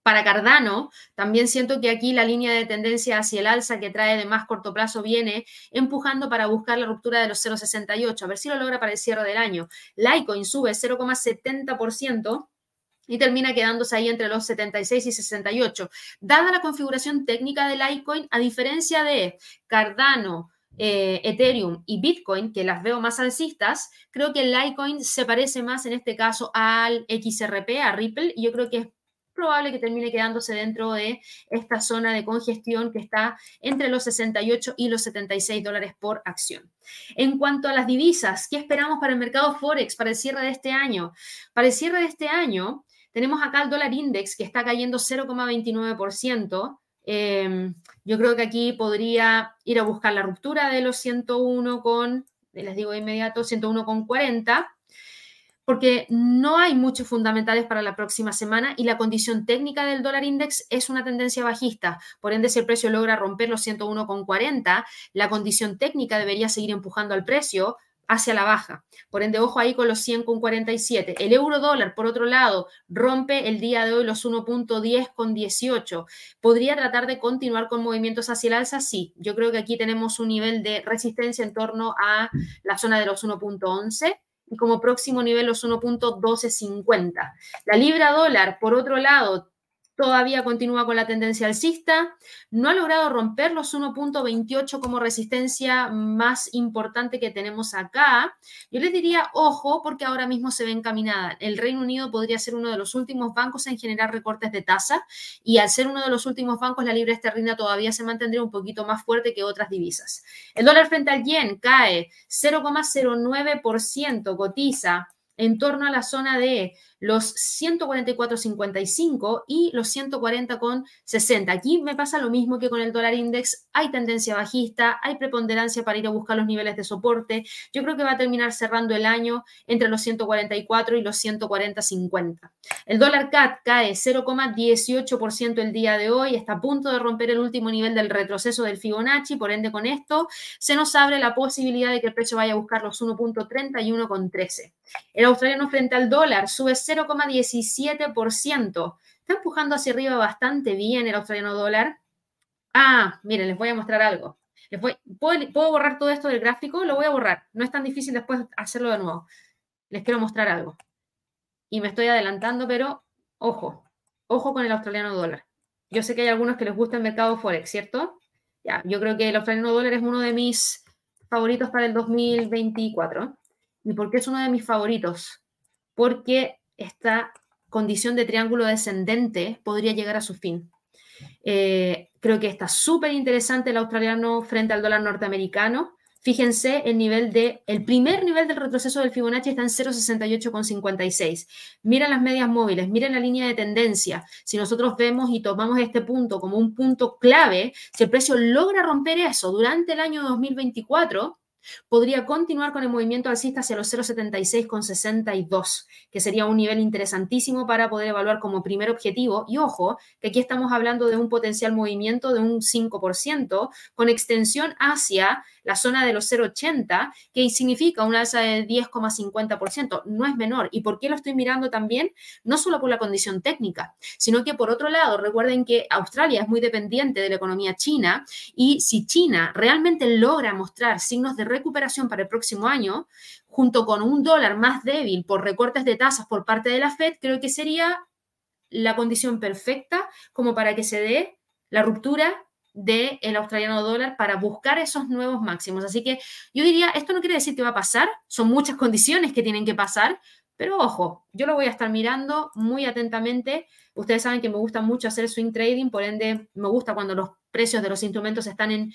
Para Cardano, también siento que aquí la línea de tendencia hacia el alza que trae de más corto plazo viene empujando para buscar la ruptura de los 0,68, a ver si lo logra para el cierre del año. Litecoin sube 0,70% y termina quedándose ahí entre los 76 y 68. Dada la configuración técnica del Litecoin, a diferencia de Cardano, eh, Ethereum y Bitcoin, que las veo más alcistas, creo que el Litecoin se parece más en este caso al XRP, a Ripple, y yo creo que es probable que termine quedándose dentro de esta zona de congestión que está entre los 68 y los 76 dólares por acción. En cuanto a las divisas, ¿qué esperamos para el mercado Forex para el cierre de este año? Para el cierre de este año, tenemos acá el dólar index que está cayendo 0,29%. Em, yo creo que aquí podría ir a buscar la ruptura de los 101 con, les digo de inmediato, 101 con 40, porque no hay muchos fundamentales para la próxima semana y la condición técnica del dólar index es una tendencia bajista. Por ende, si el precio logra romper los 101 con 40, la condición técnica debería seguir empujando al precio hacia la baja. Por ende, ojo ahí con los 100 con 47. El euro dólar, por otro lado, rompe el día de hoy los 1.10 con 18. ¿Podría tratar de continuar con movimientos hacia el alza? Sí. Yo creo que aquí tenemos un nivel de resistencia en torno a la zona de los 1.11 y como próximo nivel los 1.1250. La libra dólar, por otro lado, todavía continúa con la tendencia alcista, no ha logrado romper los 1.28 como resistencia más importante que tenemos acá. Yo les diría, ojo, porque ahora mismo se ve encaminada. El Reino Unido podría ser uno de los últimos bancos en generar recortes de tasa y al ser uno de los últimos bancos, la libra esterlina todavía se mantendría un poquito más fuerte que otras divisas. El dólar frente al yen cae 0,09%, cotiza en torno a la zona de los 144.55 y los 140.60. Aquí me pasa lo mismo que con el dólar index. Hay tendencia bajista, hay preponderancia para ir a buscar los niveles de soporte. Yo creo que va a terminar cerrando el año entre los 144 y los 140.50. El dólar CAT cae 0,18% el día de hoy. Está a punto de romper el último nivel del retroceso del Fibonacci. Por ende, con esto se nos abre la posibilidad de que el precio vaya a buscar los 1.31 con 13. El australiano frente al dólar sube 0,17%. Está empujando hacia arriba bastante bien el australiano dólar. Ah, miren, les voy a mostrar algo. Les voy, ¿puedo, ¿Puedo borrar todo esto del gráfico? Lo voy a borrar. No es tan difícil después hacerlo de nuevo. Les quiero mostrar algo. Y me estoy adelantando, pero ojo, ojo con el australiano dólar. Yo sé que hay algunos que les gusta el mercado Forex, ¿cierto? Ya, yo creo que el australiano dólar es uno de mis favoritos para el 2024. ¿Y por qué es uno de mis favoritos? Porque esta condición de triángulo descendente podría llegar a su fin. Eh, creo que está súper interesante el australiano frente al dólar norteamericano. Fíjense el nivel de, el primer nivel del retroceso del Fibonacci está en 0,68,56. Miren las medias móviles, miren la línea de tendencia. Si nosotros vemos y tomamos este punto como un punto clave, si el precio logra romper eso durante el año 2024, Podría continuar con el movimiento alcista hacia los 0,76,62, que sería un nivel interesantísimo para poder evaluar como primer objetivo. Y ojo, que aquí estamos hablando de un potencial movimiento de un 5% con extensión hacia la zona de los 0,80, que significa un alza de 10,50%. No es menor. ¿Y por qué lo estoy mirando también? No solo por la condición técnica, sino que por otro lado, recuerden que Australia es muy dependiente de la economía china y si China realmente logra mostrar signos de recuperación para el próximo año, junto con un dólar más débil por recortes de tasas por parte de la Fed, creo que sería la condición perfecta como para que se dé la ruptura del el australiano dólar para buscar esos nuevos máximos. Así que yo diría, esto no quiere decir que va a pasar, son muchas condiciones que tienen que pasar, pero ojo, yo lo voy a estar mirando muy atentamente. Ustedes saben que me gusta mucho hacer swing trading, por ende me gusta cuando los precios de los instrumentos están en,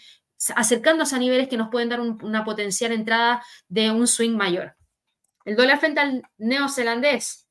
acercándose a niveles que nos pueden dar una potencial entrada de un swing mayor. El dólar frente al neozelandés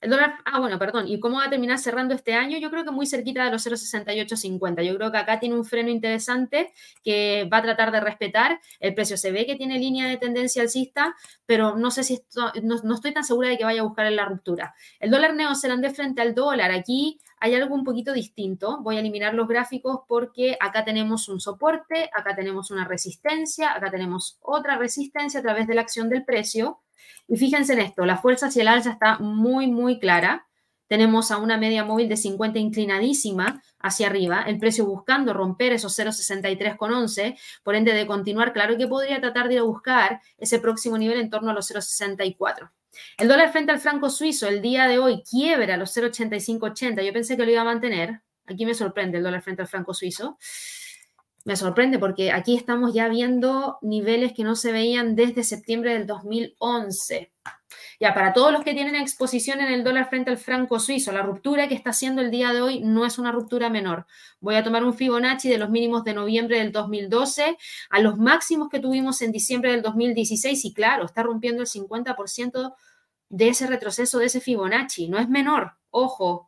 el dólar, ah, bueno, perdón, ¿y cómo va a terminar cerrando este año? Yo creo que muy cerquita de los 0,6850. Yo creo que acá tiene un freno interesante que va a tratar de respetar. El precio se ve que tiene línea de tendencia alcista, pero no sé si esto, no, estoy tan segura de que vaya a buscar en la ruptura. El dólar neozelandés frente al dólar, aquí hay algo un poquito distinto. Voy a eliminar los gráficos porque acá tenemos un soporte, acá tenemos una resistencia, acá tenemos otra resistencia a través de la acción del precio. Y fíjense en esto, la fuerza hacia el alza está muy, muy clara. Tenemos a una media móvil de 50 inclinadísima hacia arriba, el precio buscando romper esos 0,63,11, por ende de continuar, claro que podría tratar de ir a buscar ese próximo nivel en torno a los 0,64. El dólar frente al franco suizo el día de hoy quiebra los 0,8580. Yo pensé que lo iba a mantener. Aquí me sorprende el dólar frente al franco suizo. Me sorprende porque aquí estamos ya viendo niveles que no se veían desde septiembre del 2011. Ya, para todos los que tienen exposición en el dólar frente al franco suizo, la ruptura que está haciendo el día de hoy no es una ruptura menor. Voy a tomar un Fibonacci de los mínimos de noviembre del 2012 a los máximos que tuvimos en diciembre del 2016 y claro, está rompiendo el 50% de ese retroceso, de ese Fibonacci. No es menor, ojo.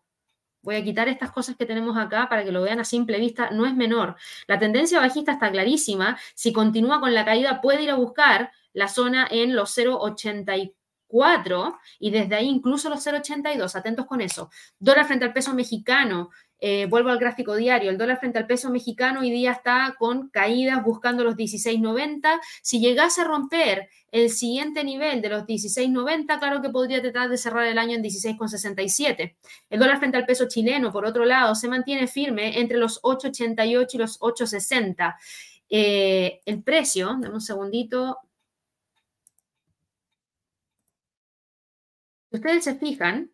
Voy a quitar estas cosas que tenemos acá para que lo vean a simple vista. No es menor. La tendencia bajista está clarísima. Si continúa con la caída, puede ir a buscar la zona en los 0,84 y desde ahí incluso los 0,82. Atentos con eso. Dólar frente al peso mexicano. Eh, vuelvo al gráfico diario. El dólar frente al peso mexicano hoy día está con caídas buscando los 16,90. Si llegase a romper el siguiente nivel de los 16,90, claro que podría tratar de cerrar el año en 16,67. El dólar frente al peso chileno, por otro lado, se mantiene firme entre los 8,88 y los 8,60. Eh, el precio, dame un segundito, Si ustedes se fijan,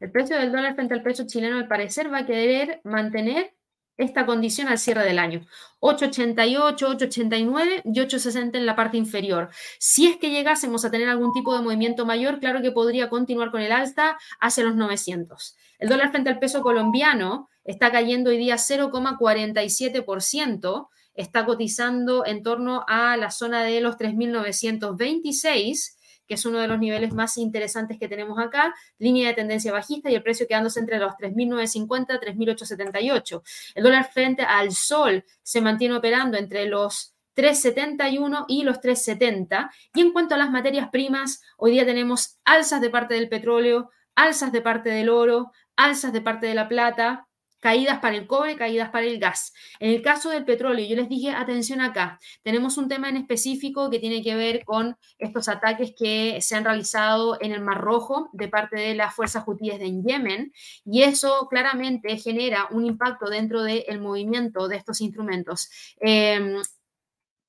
el precio del dólar frente al peso chileno al parecer va a querer mantener esta condición al cierre del año. 8,88, 8,89 y 8,60 en la parte inferior. Si es que llegásemos a tener algún tipo de movimiento mayor, claro que podría continuar con el alta hacia los 900. El dólar frente al peso colombiano está cayendo hoy día 0,47%, está cotizando en torno a la zona de los 3.926 que es uno de los niveles más interesantes que tenemos acá, línea de tendencia bajista y el precio quedándose entre los 3.950 y 3.878. El dólar frente al sol se mantiene operando entre los 371 y los 370. Y en cuanto a las materias primas, hoy día tenemos alzas de parte del petróleo, alzas de parte del oro, alzas de parte de la plata, caídas para el cobre, caídas para el gas. En el caso del petróleo, yo les dije, atención acá, tenemos un tema en específico que tiene que ver con estos ataques que se han realizado en el Mar Rojo de parte de las fuerzas hutíes de Yemen, y eso claramente genera un impacto dentro del movimiento de estos instrumentos. Em,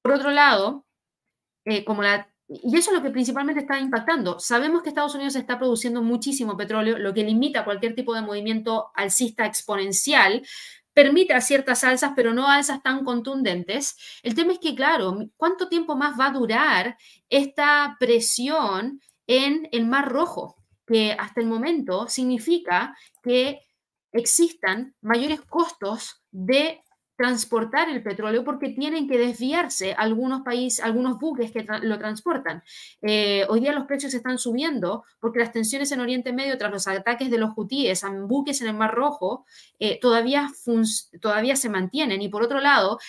por otro lado, eh, como la y eso es lo que principalmente está impactando. Sabemos que Estados Unidos está produciendo muchísimo petróleo, lo que limita cualquier tipo de movimiento alcista exponencial, permite ciertas alzas, pero no alzas tan contundentes. El tema es que, claro, ¿cuánto tiempo más va a durar esta presión en el Mar Rojo? Que hasta el momento significa que existan mayores costos de transportar el petróleo porque tienen que desviarse algunos países, algunos buques que lo transportan. Eh, hoy día los precios están subiendo porque las tensiones en Oriente Medio tras los ataques de los hutíes a buques en el Mar Rojo eh, todavía, todavía se mantienen. Y por otro lado,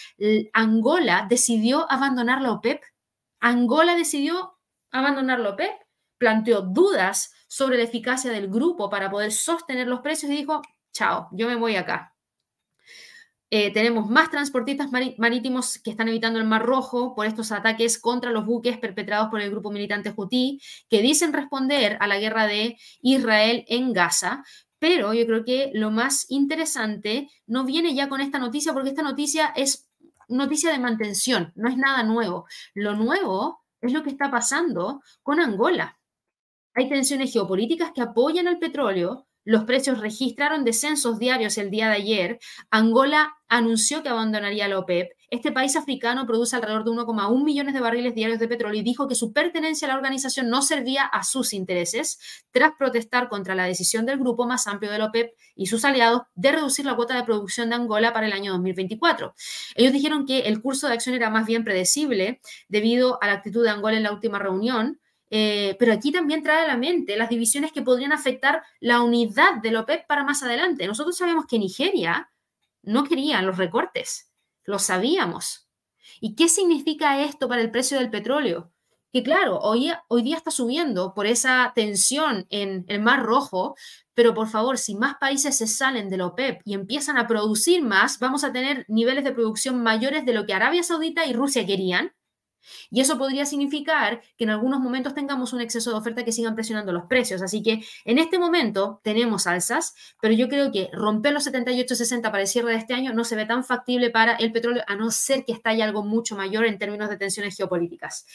Angola decidió abandonar la OPEP. Angola decidió abandonar la OPEP, planteó dudas sobre la eficacia del grupo para poder sostener los precios y dijo, chao, yo me voy acá. Eh, tenemos más transportistas marítimos que están evitando el Mar Rojo por estos ataques contra los buques perpetrados por el grupo militante Houthi, que dicen responder a la guerra de Israel en Gaza. Pero yo creo que lo más interesante no viene ya con esta noticia, porque esta noticia es noticia de mantención, no es nada nuevo. Lo nuevo es lo que está pasando con Angola. Hay tensiones geopolíticas que apoyan al petróleo, los precios registraron descensos diarios el día de ayer. Angola anunció que abandonaría la OPEP. Este país africano produce alrededor de 1,1 millones de barriles diarios de petróleo y dijo que su pertenencia a la organización no servía a sus intereses tras protestar contra la decisión del grupo más amplio de la OPEP y sus aliados de reducir la cuota de producción de Angola para el año 2024. Ellos dijeron que el curso de acción era más bien predecible debido a la actitud de Angola en la última reunión eh, pero aquí también trae a la mente las divisiones que podrían afectar la unidad de la OPEP para más adelante. Nosotros sabemos que Nigeria no quería los recortes, lo sabíamos. ¿Y qué significa esto para el precio del petróleo? Que claro, hoy, hoy día está subiendo por esa tensión en el Mar Rojo, pero por favor, si más países se salen de la OPEP y empiezan a producir más, vamos a tener niveles de producción mayores de lo que Arabia Saudita y Rusia querían y eso podría significar que en algunos momentos tengamos un exceso de oferta que sigan presionando los precios. Así que en este momento tenemos alzas, pero yo creo que romper los 78.60 para el cierre de este año no se ve tan factible para el petróleo, a no ser que estalle algo mucho mayor en términos de tensiones geopolíticas.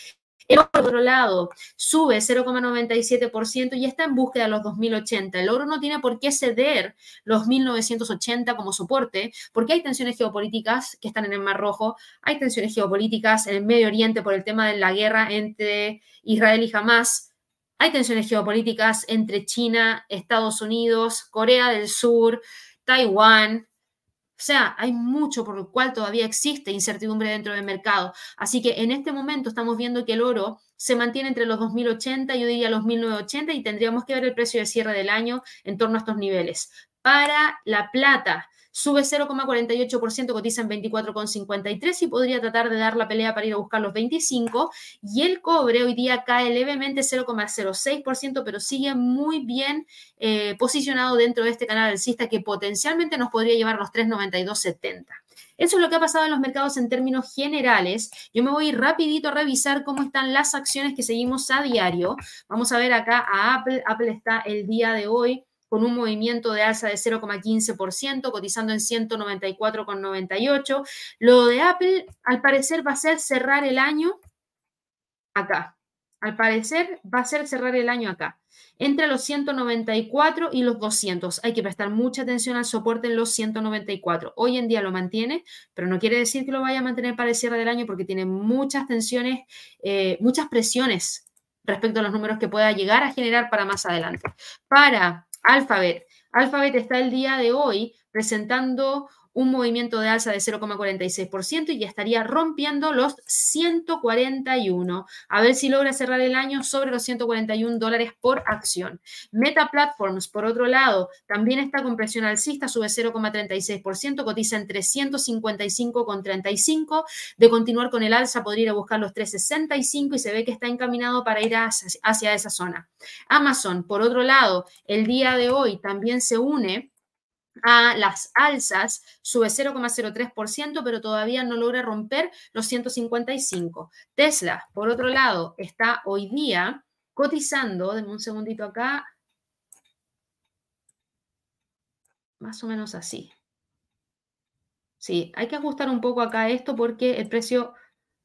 El por otro lado, sube 0,97% y está en búsqueda de los 2080. El oro no tiene por qué ceder los 1980 como soporte, porque hay tensiones geopolíticas que están en el Mar Rojo, hay tensiones geopolíticas en el Medio Oriente por el tema de la guerra entre Israel y Hamas, hay tensiones geopolíticas entre China, Estados Unidos, Corea del Sur, Taiwán, o sea, hay mucho por lo cual todavía existe incertidumbre dentro del mercado. Así que en este momento estamos viendo que el oro se mantiene entre los 2080, yo diría los 1980, y tendríamos que ver el precio de cierre del año en torno a estos niveles. Para la plata, sube 0,48%, cotiza en 24,53 y podría tratar de dar la pelea para ir a buscar los 25. Y el cobre hoy día cae levemente 0,06%, pero sigue muy bien eh, posicionado dentro de este canal alcista que potencialmente nos podría llevar a los 3,9270. Eso es lo que ha pasado en los mercados en términos generales. Yo me voy rapidito a revisar cómo están las acciones que seguimos a diario. Vamos a ver acá a Apple. Apple está el día de hoy con un movimiento de alza de 0,15%, cotizando en 194,98. Lo de Apple, al parecer, va a ser cerrar el año acá. Al parecer, va a ser cerrar el año acá, entre los 194 y los 200. Hay que prestar mucha atención al soporte en los 194. Hoy en día lo mantiene, pero no quiere decir que lo vaya a mantener para el cierre del año porque tiene muchas tensiones, eh, muchas presiones respecto a los números que pueda llegar a generar para más adelante. Para Alphabet. Alphabet está el día de hoy presentando un movimiento de alza de 0,46% y ya estaría rompiendo los 141. A ver si logra cerrar el año sobre los 141 dólares por acción. Meta Platforms, por otro lado, también está con presión alcista, sube 0,36%, cotiza en 355,35. De continuar con el alza, podría ir a buscar los 365 y se ve que está encaminado para ir hacia, hacia esa zona. Amazon, por otro lado, el día de hoy también se une a las alzas, sube 0,03%, pero todavía no logra romper los 155. Tesla, por otro lado, está hoy día cotizando, denme un segundito acá, más o menos así. Sí, hay que ajustar un poco acá esto porque el precio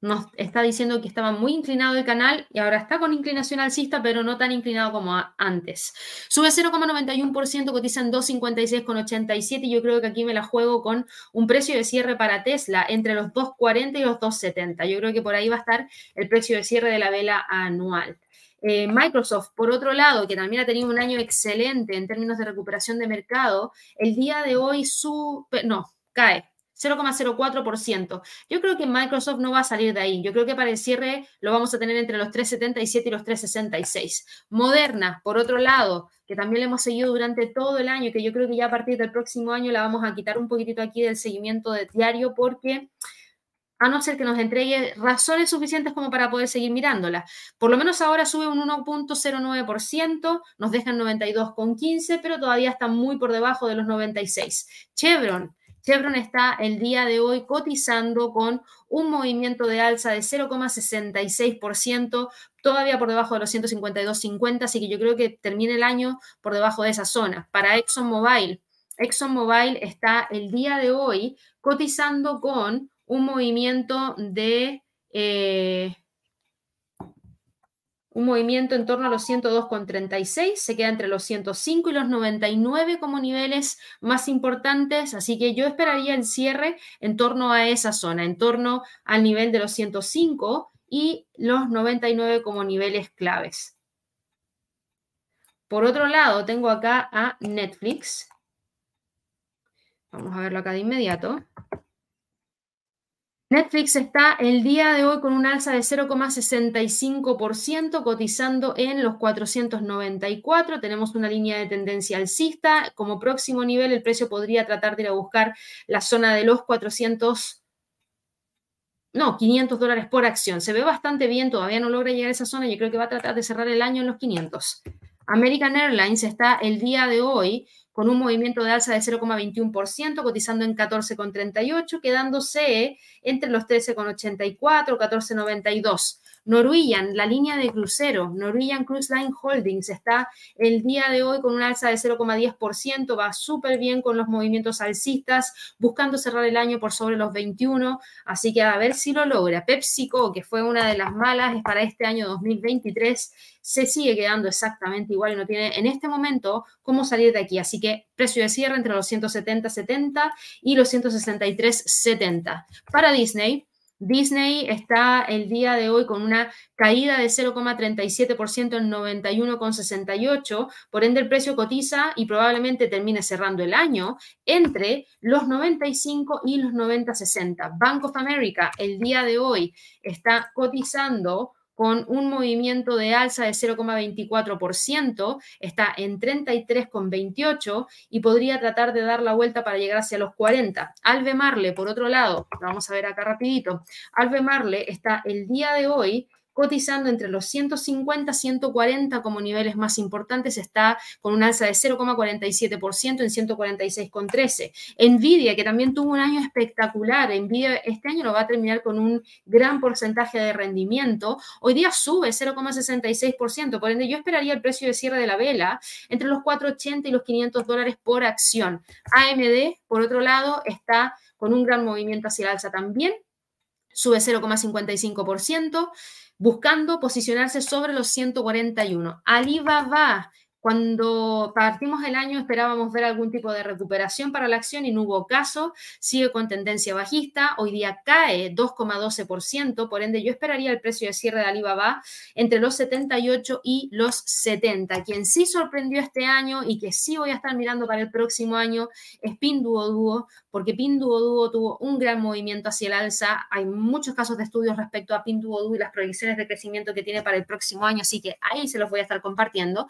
nos está diciendo que estaba muy inclinado el canal y ahora está con inclinación alcista, pero no tan inclinado como antes. Sube 0,91%, cotiza en 256,87 y yo creo que aquí me la juego con un precio de cierre para Tesla entre los 2,40 y los 2,70. Yo creo que por ahí va a estar el precio de cierre de la vela anual. Eh, Microsoft, por otro lado, que también ha tenido un año excelente en términos de recuperación de mercado, el día de hoy su, no, cae 0,04%. Yo creo que Microsoft no va a salir de ahí. Yo creo que para el cierre lo vamos a tener entre los 3,77 y los 3,66. Moderna, por otro lado, que también le hemos seguido durante todo el año, que yo creo que ya a partir del próximo año la vamos a quitar un poquitito aquí del seguimiento de diario porque a no ser que nos entregue razones suficientes como para poder seguir mirándola. Por lo menos ahora sube un 1.09%, nos dejan 92,15, pero todavía está muy por debajo de los 96. Chevron, Chevron está el día de hoy cotizando con un movimiento de alza de 0,66%, todavía por debajo de los 152.50, así que yo creo que termina el año por debajo de esa zona. Para ExxonMobil, ExxonMobil está el día de hoy cotizando con un movimiento de eh, un movimiento en torno a los 102,36, se queda entre los 105 y los 99 como niveles más importantes, así que yo esperaría el cierre en torno a esa zona, en torno al nivel de los 105 y los 99 como niveles claves. Por otro lado, tengo acá a Netflix. Vamos a verlo acá de inmediato. Netflix está el día de hoy con un alza de 0,65%, cotizando en los 494. Tenemos una línea de tendencia alcista. Como próximo nivel, el precio podría tratar de ir a buscar la zona de los 400 no, 500 dólares por acción. Se ve bastante bien, todavía no logra llegar a esa zona. Yo creo que va a tratar de cerrar el año en los 500. American Airlines está el día de hoy con un movimiento de alza de 0,21%, cotizando en 14,38, quedándose entre los 13,84, 14,92. Norwegian, la línea de crucero, Norwegian Cruise Line Holdings está el día de hoy con un alza de 0,10%, va súper bien con los movimientos alcistas, buscando cerrar el año por sobre los 21, así que a ver si lo logra. PepsiCo, que fue una de las malas, es para este año 2023, se sigue quedando exactamente igual y no tiene en este momento cómo salir de aquí. Así que precio de cierre entre los 170.70 y los 163.70. Para Disney, Disney está el día de hoy con una caída de 0,37% en 91,68, por ende el precio cotiza y probablemente termine cerrando el año entre los 95 y los 90,60. Bank of America el día de hoy está cotizando con un movimiento de alza de 0,24%, está en 33,28 y podría tratar de dar la vuelta para llegar hacia los 40. Alve Marle, por otro lado, vamos a ver acá rapidito, Alve Marle está el día de hoy cotizando entre los 150 y 140 como niveles más importantes, está con un alza de 0,47% en 146,13. Nvidia, que también tuvo un año espectacular, Nvidia este año lo va a terminar con un gran porcentaje de rendimiento, hoy día sube 0,66%, por ende yo esperaría el precio de cierre de la vela entre los 480 y los 500 dólares por acción. AMD, por otro lado, está con un gran movimiento hacia el alza también, sube 0,55% buscando posicionarse sobre los 141. Alibaba cuando partimos el año esperábamos ver algún tipo de recuperación para la acción y no hubo caso, sigue con tendencia bajista, hoy día cae 2,12%, por ende yo esperaría el precio de cierre de Alibaba entre los 78 y los 70. Quien sí sorprendió este año y que sí voy a estar mirando para el próximo año es Pinduoduo, porque Pinduoduo tuvo un gran movimiento hacia el alza. Hay muchos casos de estudios respecto a Pinduoduo y las proyecciones de crecimiento que tiene para el próximo año, así que ahí se los voy a estar compartiendo.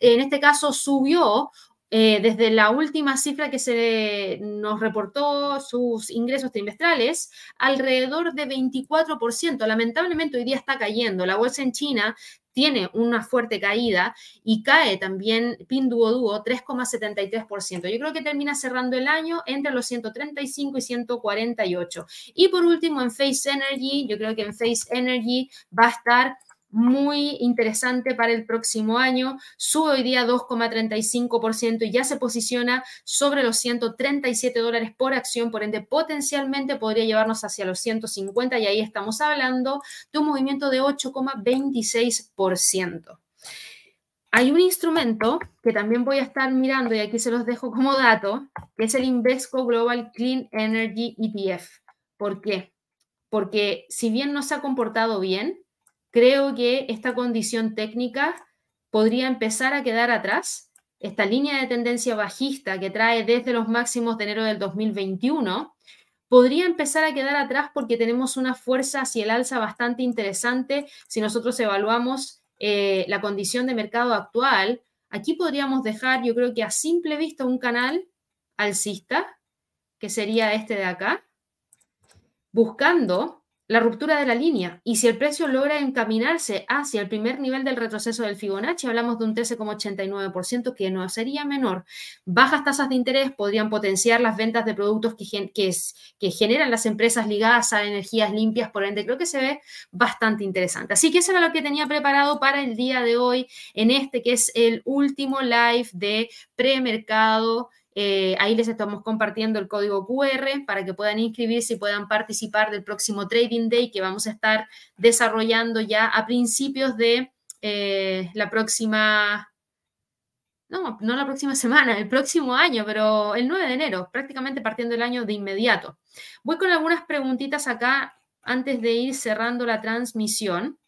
En este caso subió eh, desde la última cifra que se nos reportó sus ingresos trimestrales, alrededor de 24%. Lamentablemente hoy día está cayendo. La bolsa en China tiene una fuerte caída y cae también Pinduoduo 3,73%. Yo creo que termina cerrando el año entre los 135 y 148. Y por último, en Face Energy, yo creo que en Face Energy va a estar muy interesante para el próximo año. Sube hoy día 2,35% y ya se posiciona sobre los 137 dólares por acción, por ende potencialmente podría llevarnos hacia los 150 y ahí estamos hablando de un movimiento de 8,26%. Hay un instrumento que también voy a estar mirando y aquí se los dejo como dato, que es el Invesco Global Clean Energy ETF. ¿Por qué? Porque si bien no se ha comportado bien, creo que esta condición técnica podría empezar a quedar atrás. Esta línea de tendencia bajista que trae desde los máximos de enero del 2021 podría empezar a quedar atrás porque tenemos una fuerza hacia el alza bastante interesante si nosotros evaluamos eh, la condición de mercado actual. Aquí podríamos dejar, yo creo que a simple vista, un canal alcista, que sería este de acá, buscando la ruptura de la línea. Y si el precio logra encaminarse hacia el primer nivel del retroceso del Fibonacci, hablamos de un 13,89%, que no sería menor. Bajas tasas de interés podrían potenciar las ventas de productos que, que, generan las empresas ligadas a energías limpias, por ende creo que se ve bastante interesante. Así que eso era lo que tenía preparado para el día de hoy, en este que es el último live de premercado eh, ahí les estamos compartiendo el código QR para que puedan inscribirse y puedan participar del próximo Trading Day que vamos a estar desarrollando ya a principios de eh, la próxima, no, no la próxima semana, el próximo año, pero el 9 de enero, prácticamente partiendo el año de inmediato. Voy con algunas preguntitas acá antes de ir cerrando la transmisión.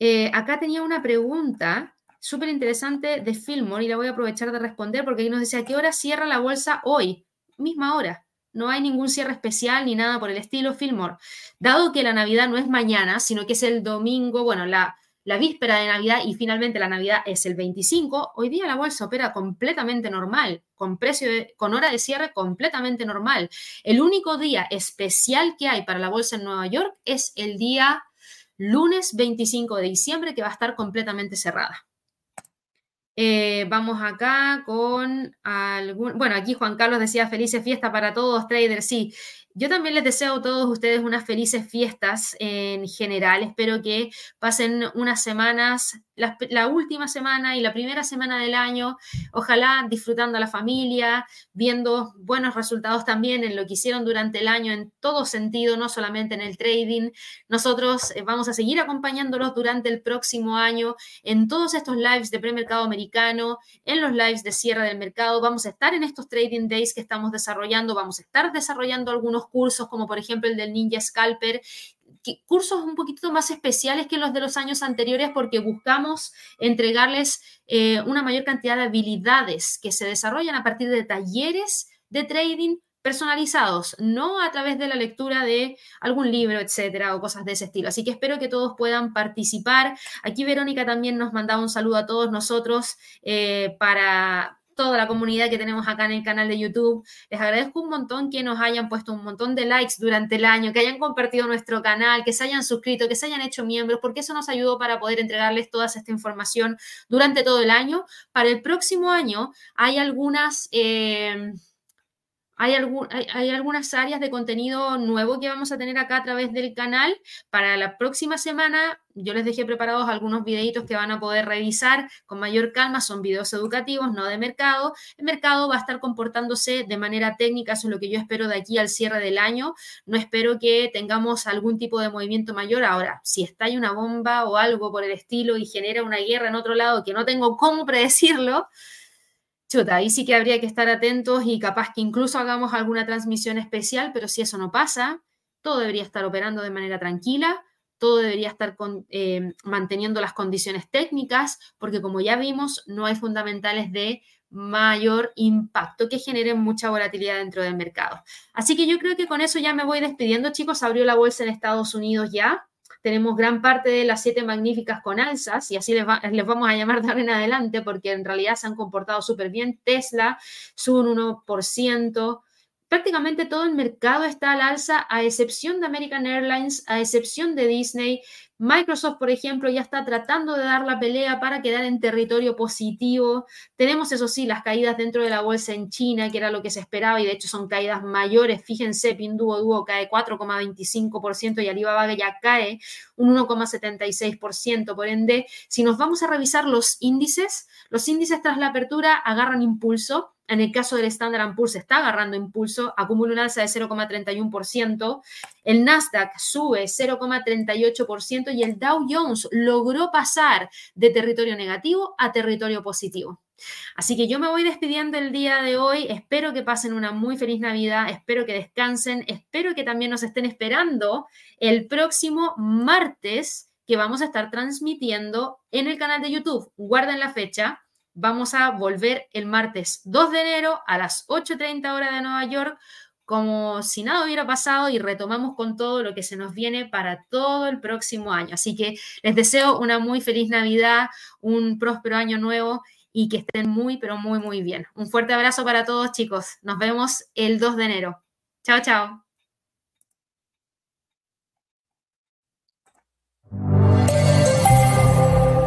Eh, acá tenía una pregunta súper interesante de Fillmore y la voy a aprovechar de responder porque ahí nos dice a qué hora cierra la bolsa hoy, misma hora. No hay ningún cierre especial ni nada por el estilo Fillmore. Dado que la Navidad no es mañana, sino que es el domingo, bueno, la, la víspera de Navidad y finalmente la Navidad es el 25, hoy día la bolsa opera completamente normal, con precio con hora de cierre completamente normal. El único día especial que hay para la bolsa en Nueva York es el día lunes 25 de diciembre que va a estar completamente cerrada. Eh, vamos acá con algún, bueno, aquí Juan Carlos decía felices fiestas para todos, traders, sí. Yo también les deseo a todos ustedes unas felices fiestas en general. Espero que pasen unas semanas, la, última semana y la primera semana del año, ojalá disfrutando a la familia, viendo buenos resultados también en lo que hicieron durante el año en todo sentido, no solamente en el trading. Nosotros eh, vamos a seguir acompañándolos durante el próximo año en todos estos lives de premercado americano, en los lives de cierre del mercado. Vamos a estar en estos trading days que estamos desarrollando, vamos a estar desarrollando algunos cursos como por ejemplo el del Ninja Scalper, cursos un poquito más especiales que los de los años anteriores porque buscamos entregarles eh, una mayor cantidad de habilidades que se desarrollan a partir de talleres de trading personalizados, no a través de la lectura de algún libro, etcétera, o cosas de ese estilo. Así que espero que todos puedan participar. Aquí Verónica también nos mandaba un saludo a todos nosotros eh, para, toda la comunidad que tenemos acá en el canal de YouTube. Les agradezco un montón que nos hayan puesto un montón de likes durante el año, que hayan compartido nuestro canal, que se hayan suscrito, que se hayan hecho miembros, porque eso nos ayudó para poder entregarles toda esta información durante todo el año. Para el próximo año hay algunas... Eh, hay, hay, algunas áreas de contenido nuevo que vamos a tener acá a través del canal. Para la próxima semana, yo les dejé preparados algunos videitos que van a poder revisar con mayor calma. Son videos educativos, no de mercado. El mercado va a estar comportándose de manera técnica, eso es lo que yo espero de aquí al cierre del año. No espero que tengamos algún tipo de movimiento mayor. Ahora, si estalla una bomba o algo por el estilo y genera una guerra en otro lado que no tengo cómo predecirlo, chuta, ahí sí que habría que estar atentos y capaz que incluso hagamos alguna transmisión especial, pero si eso no pasa, todo debería estar operando de manera tranquila, todo debería estar eh, manteniendo las condiciones técnicas, porque como ya vimos, no hay fundamentales de mayor impacto que generen mucha volatilidad dentro del mercado. Así que yo creo que con eso ya me voy despidiendo, chicos. Abrió la bolsa en Estados Unidos ya tenemos gran parte de las siete magníficas con alzas y así les, vamos a llamar de ahora en adelante porque en realidad se han comportado súper bien. Tesla sube un 1%, prácticamente todo el mercado está al alza, a excepción de American Airlines, a excepción de Disney. Microsoft, por ejemplo, ya está tratando de dar la pelea para quedar en territorio positivo. Tenemos, eso sí, las caídas dentro de la bolsa en China, que era lo que se esperaba, y de hecho son caídas mayores. Fíjense, Pinduoduo cae 4,25% y Alibaba ya cae un 1,76%. Por ende, si nos vamos a revisar los índices, los índices tras la apertura agarran impulso en el caso del Standard Poor's está agarrando impulso, acumula un alza de 0,31%, el Nasdaq sube 0,38% y el Dow Jones logró pasar de territorio negativo a territorio positivo. Así que yo me voy despidiendo el día de hoy. Espero que pasen una muy feliz Navidad, espero que descansen, espero que también nos estén esperando el próximo martes que vamos a estar transmitiendo en el canal de YouTube. Guarden la fecha, vamos a volver el martes 2 de enero a las 8.30 horas de Nueva York, como si nada hubiera pasado y retomamos con todo lo que se nos viene para todo el próximo año. Así que les deseo una muy feliz Navidad, un próspero año nuevo y que estén muy, pero muy, muy bien. Un fuerte abrazo para todos chicos. Nos vemos el 2 de enero. Chao, chao.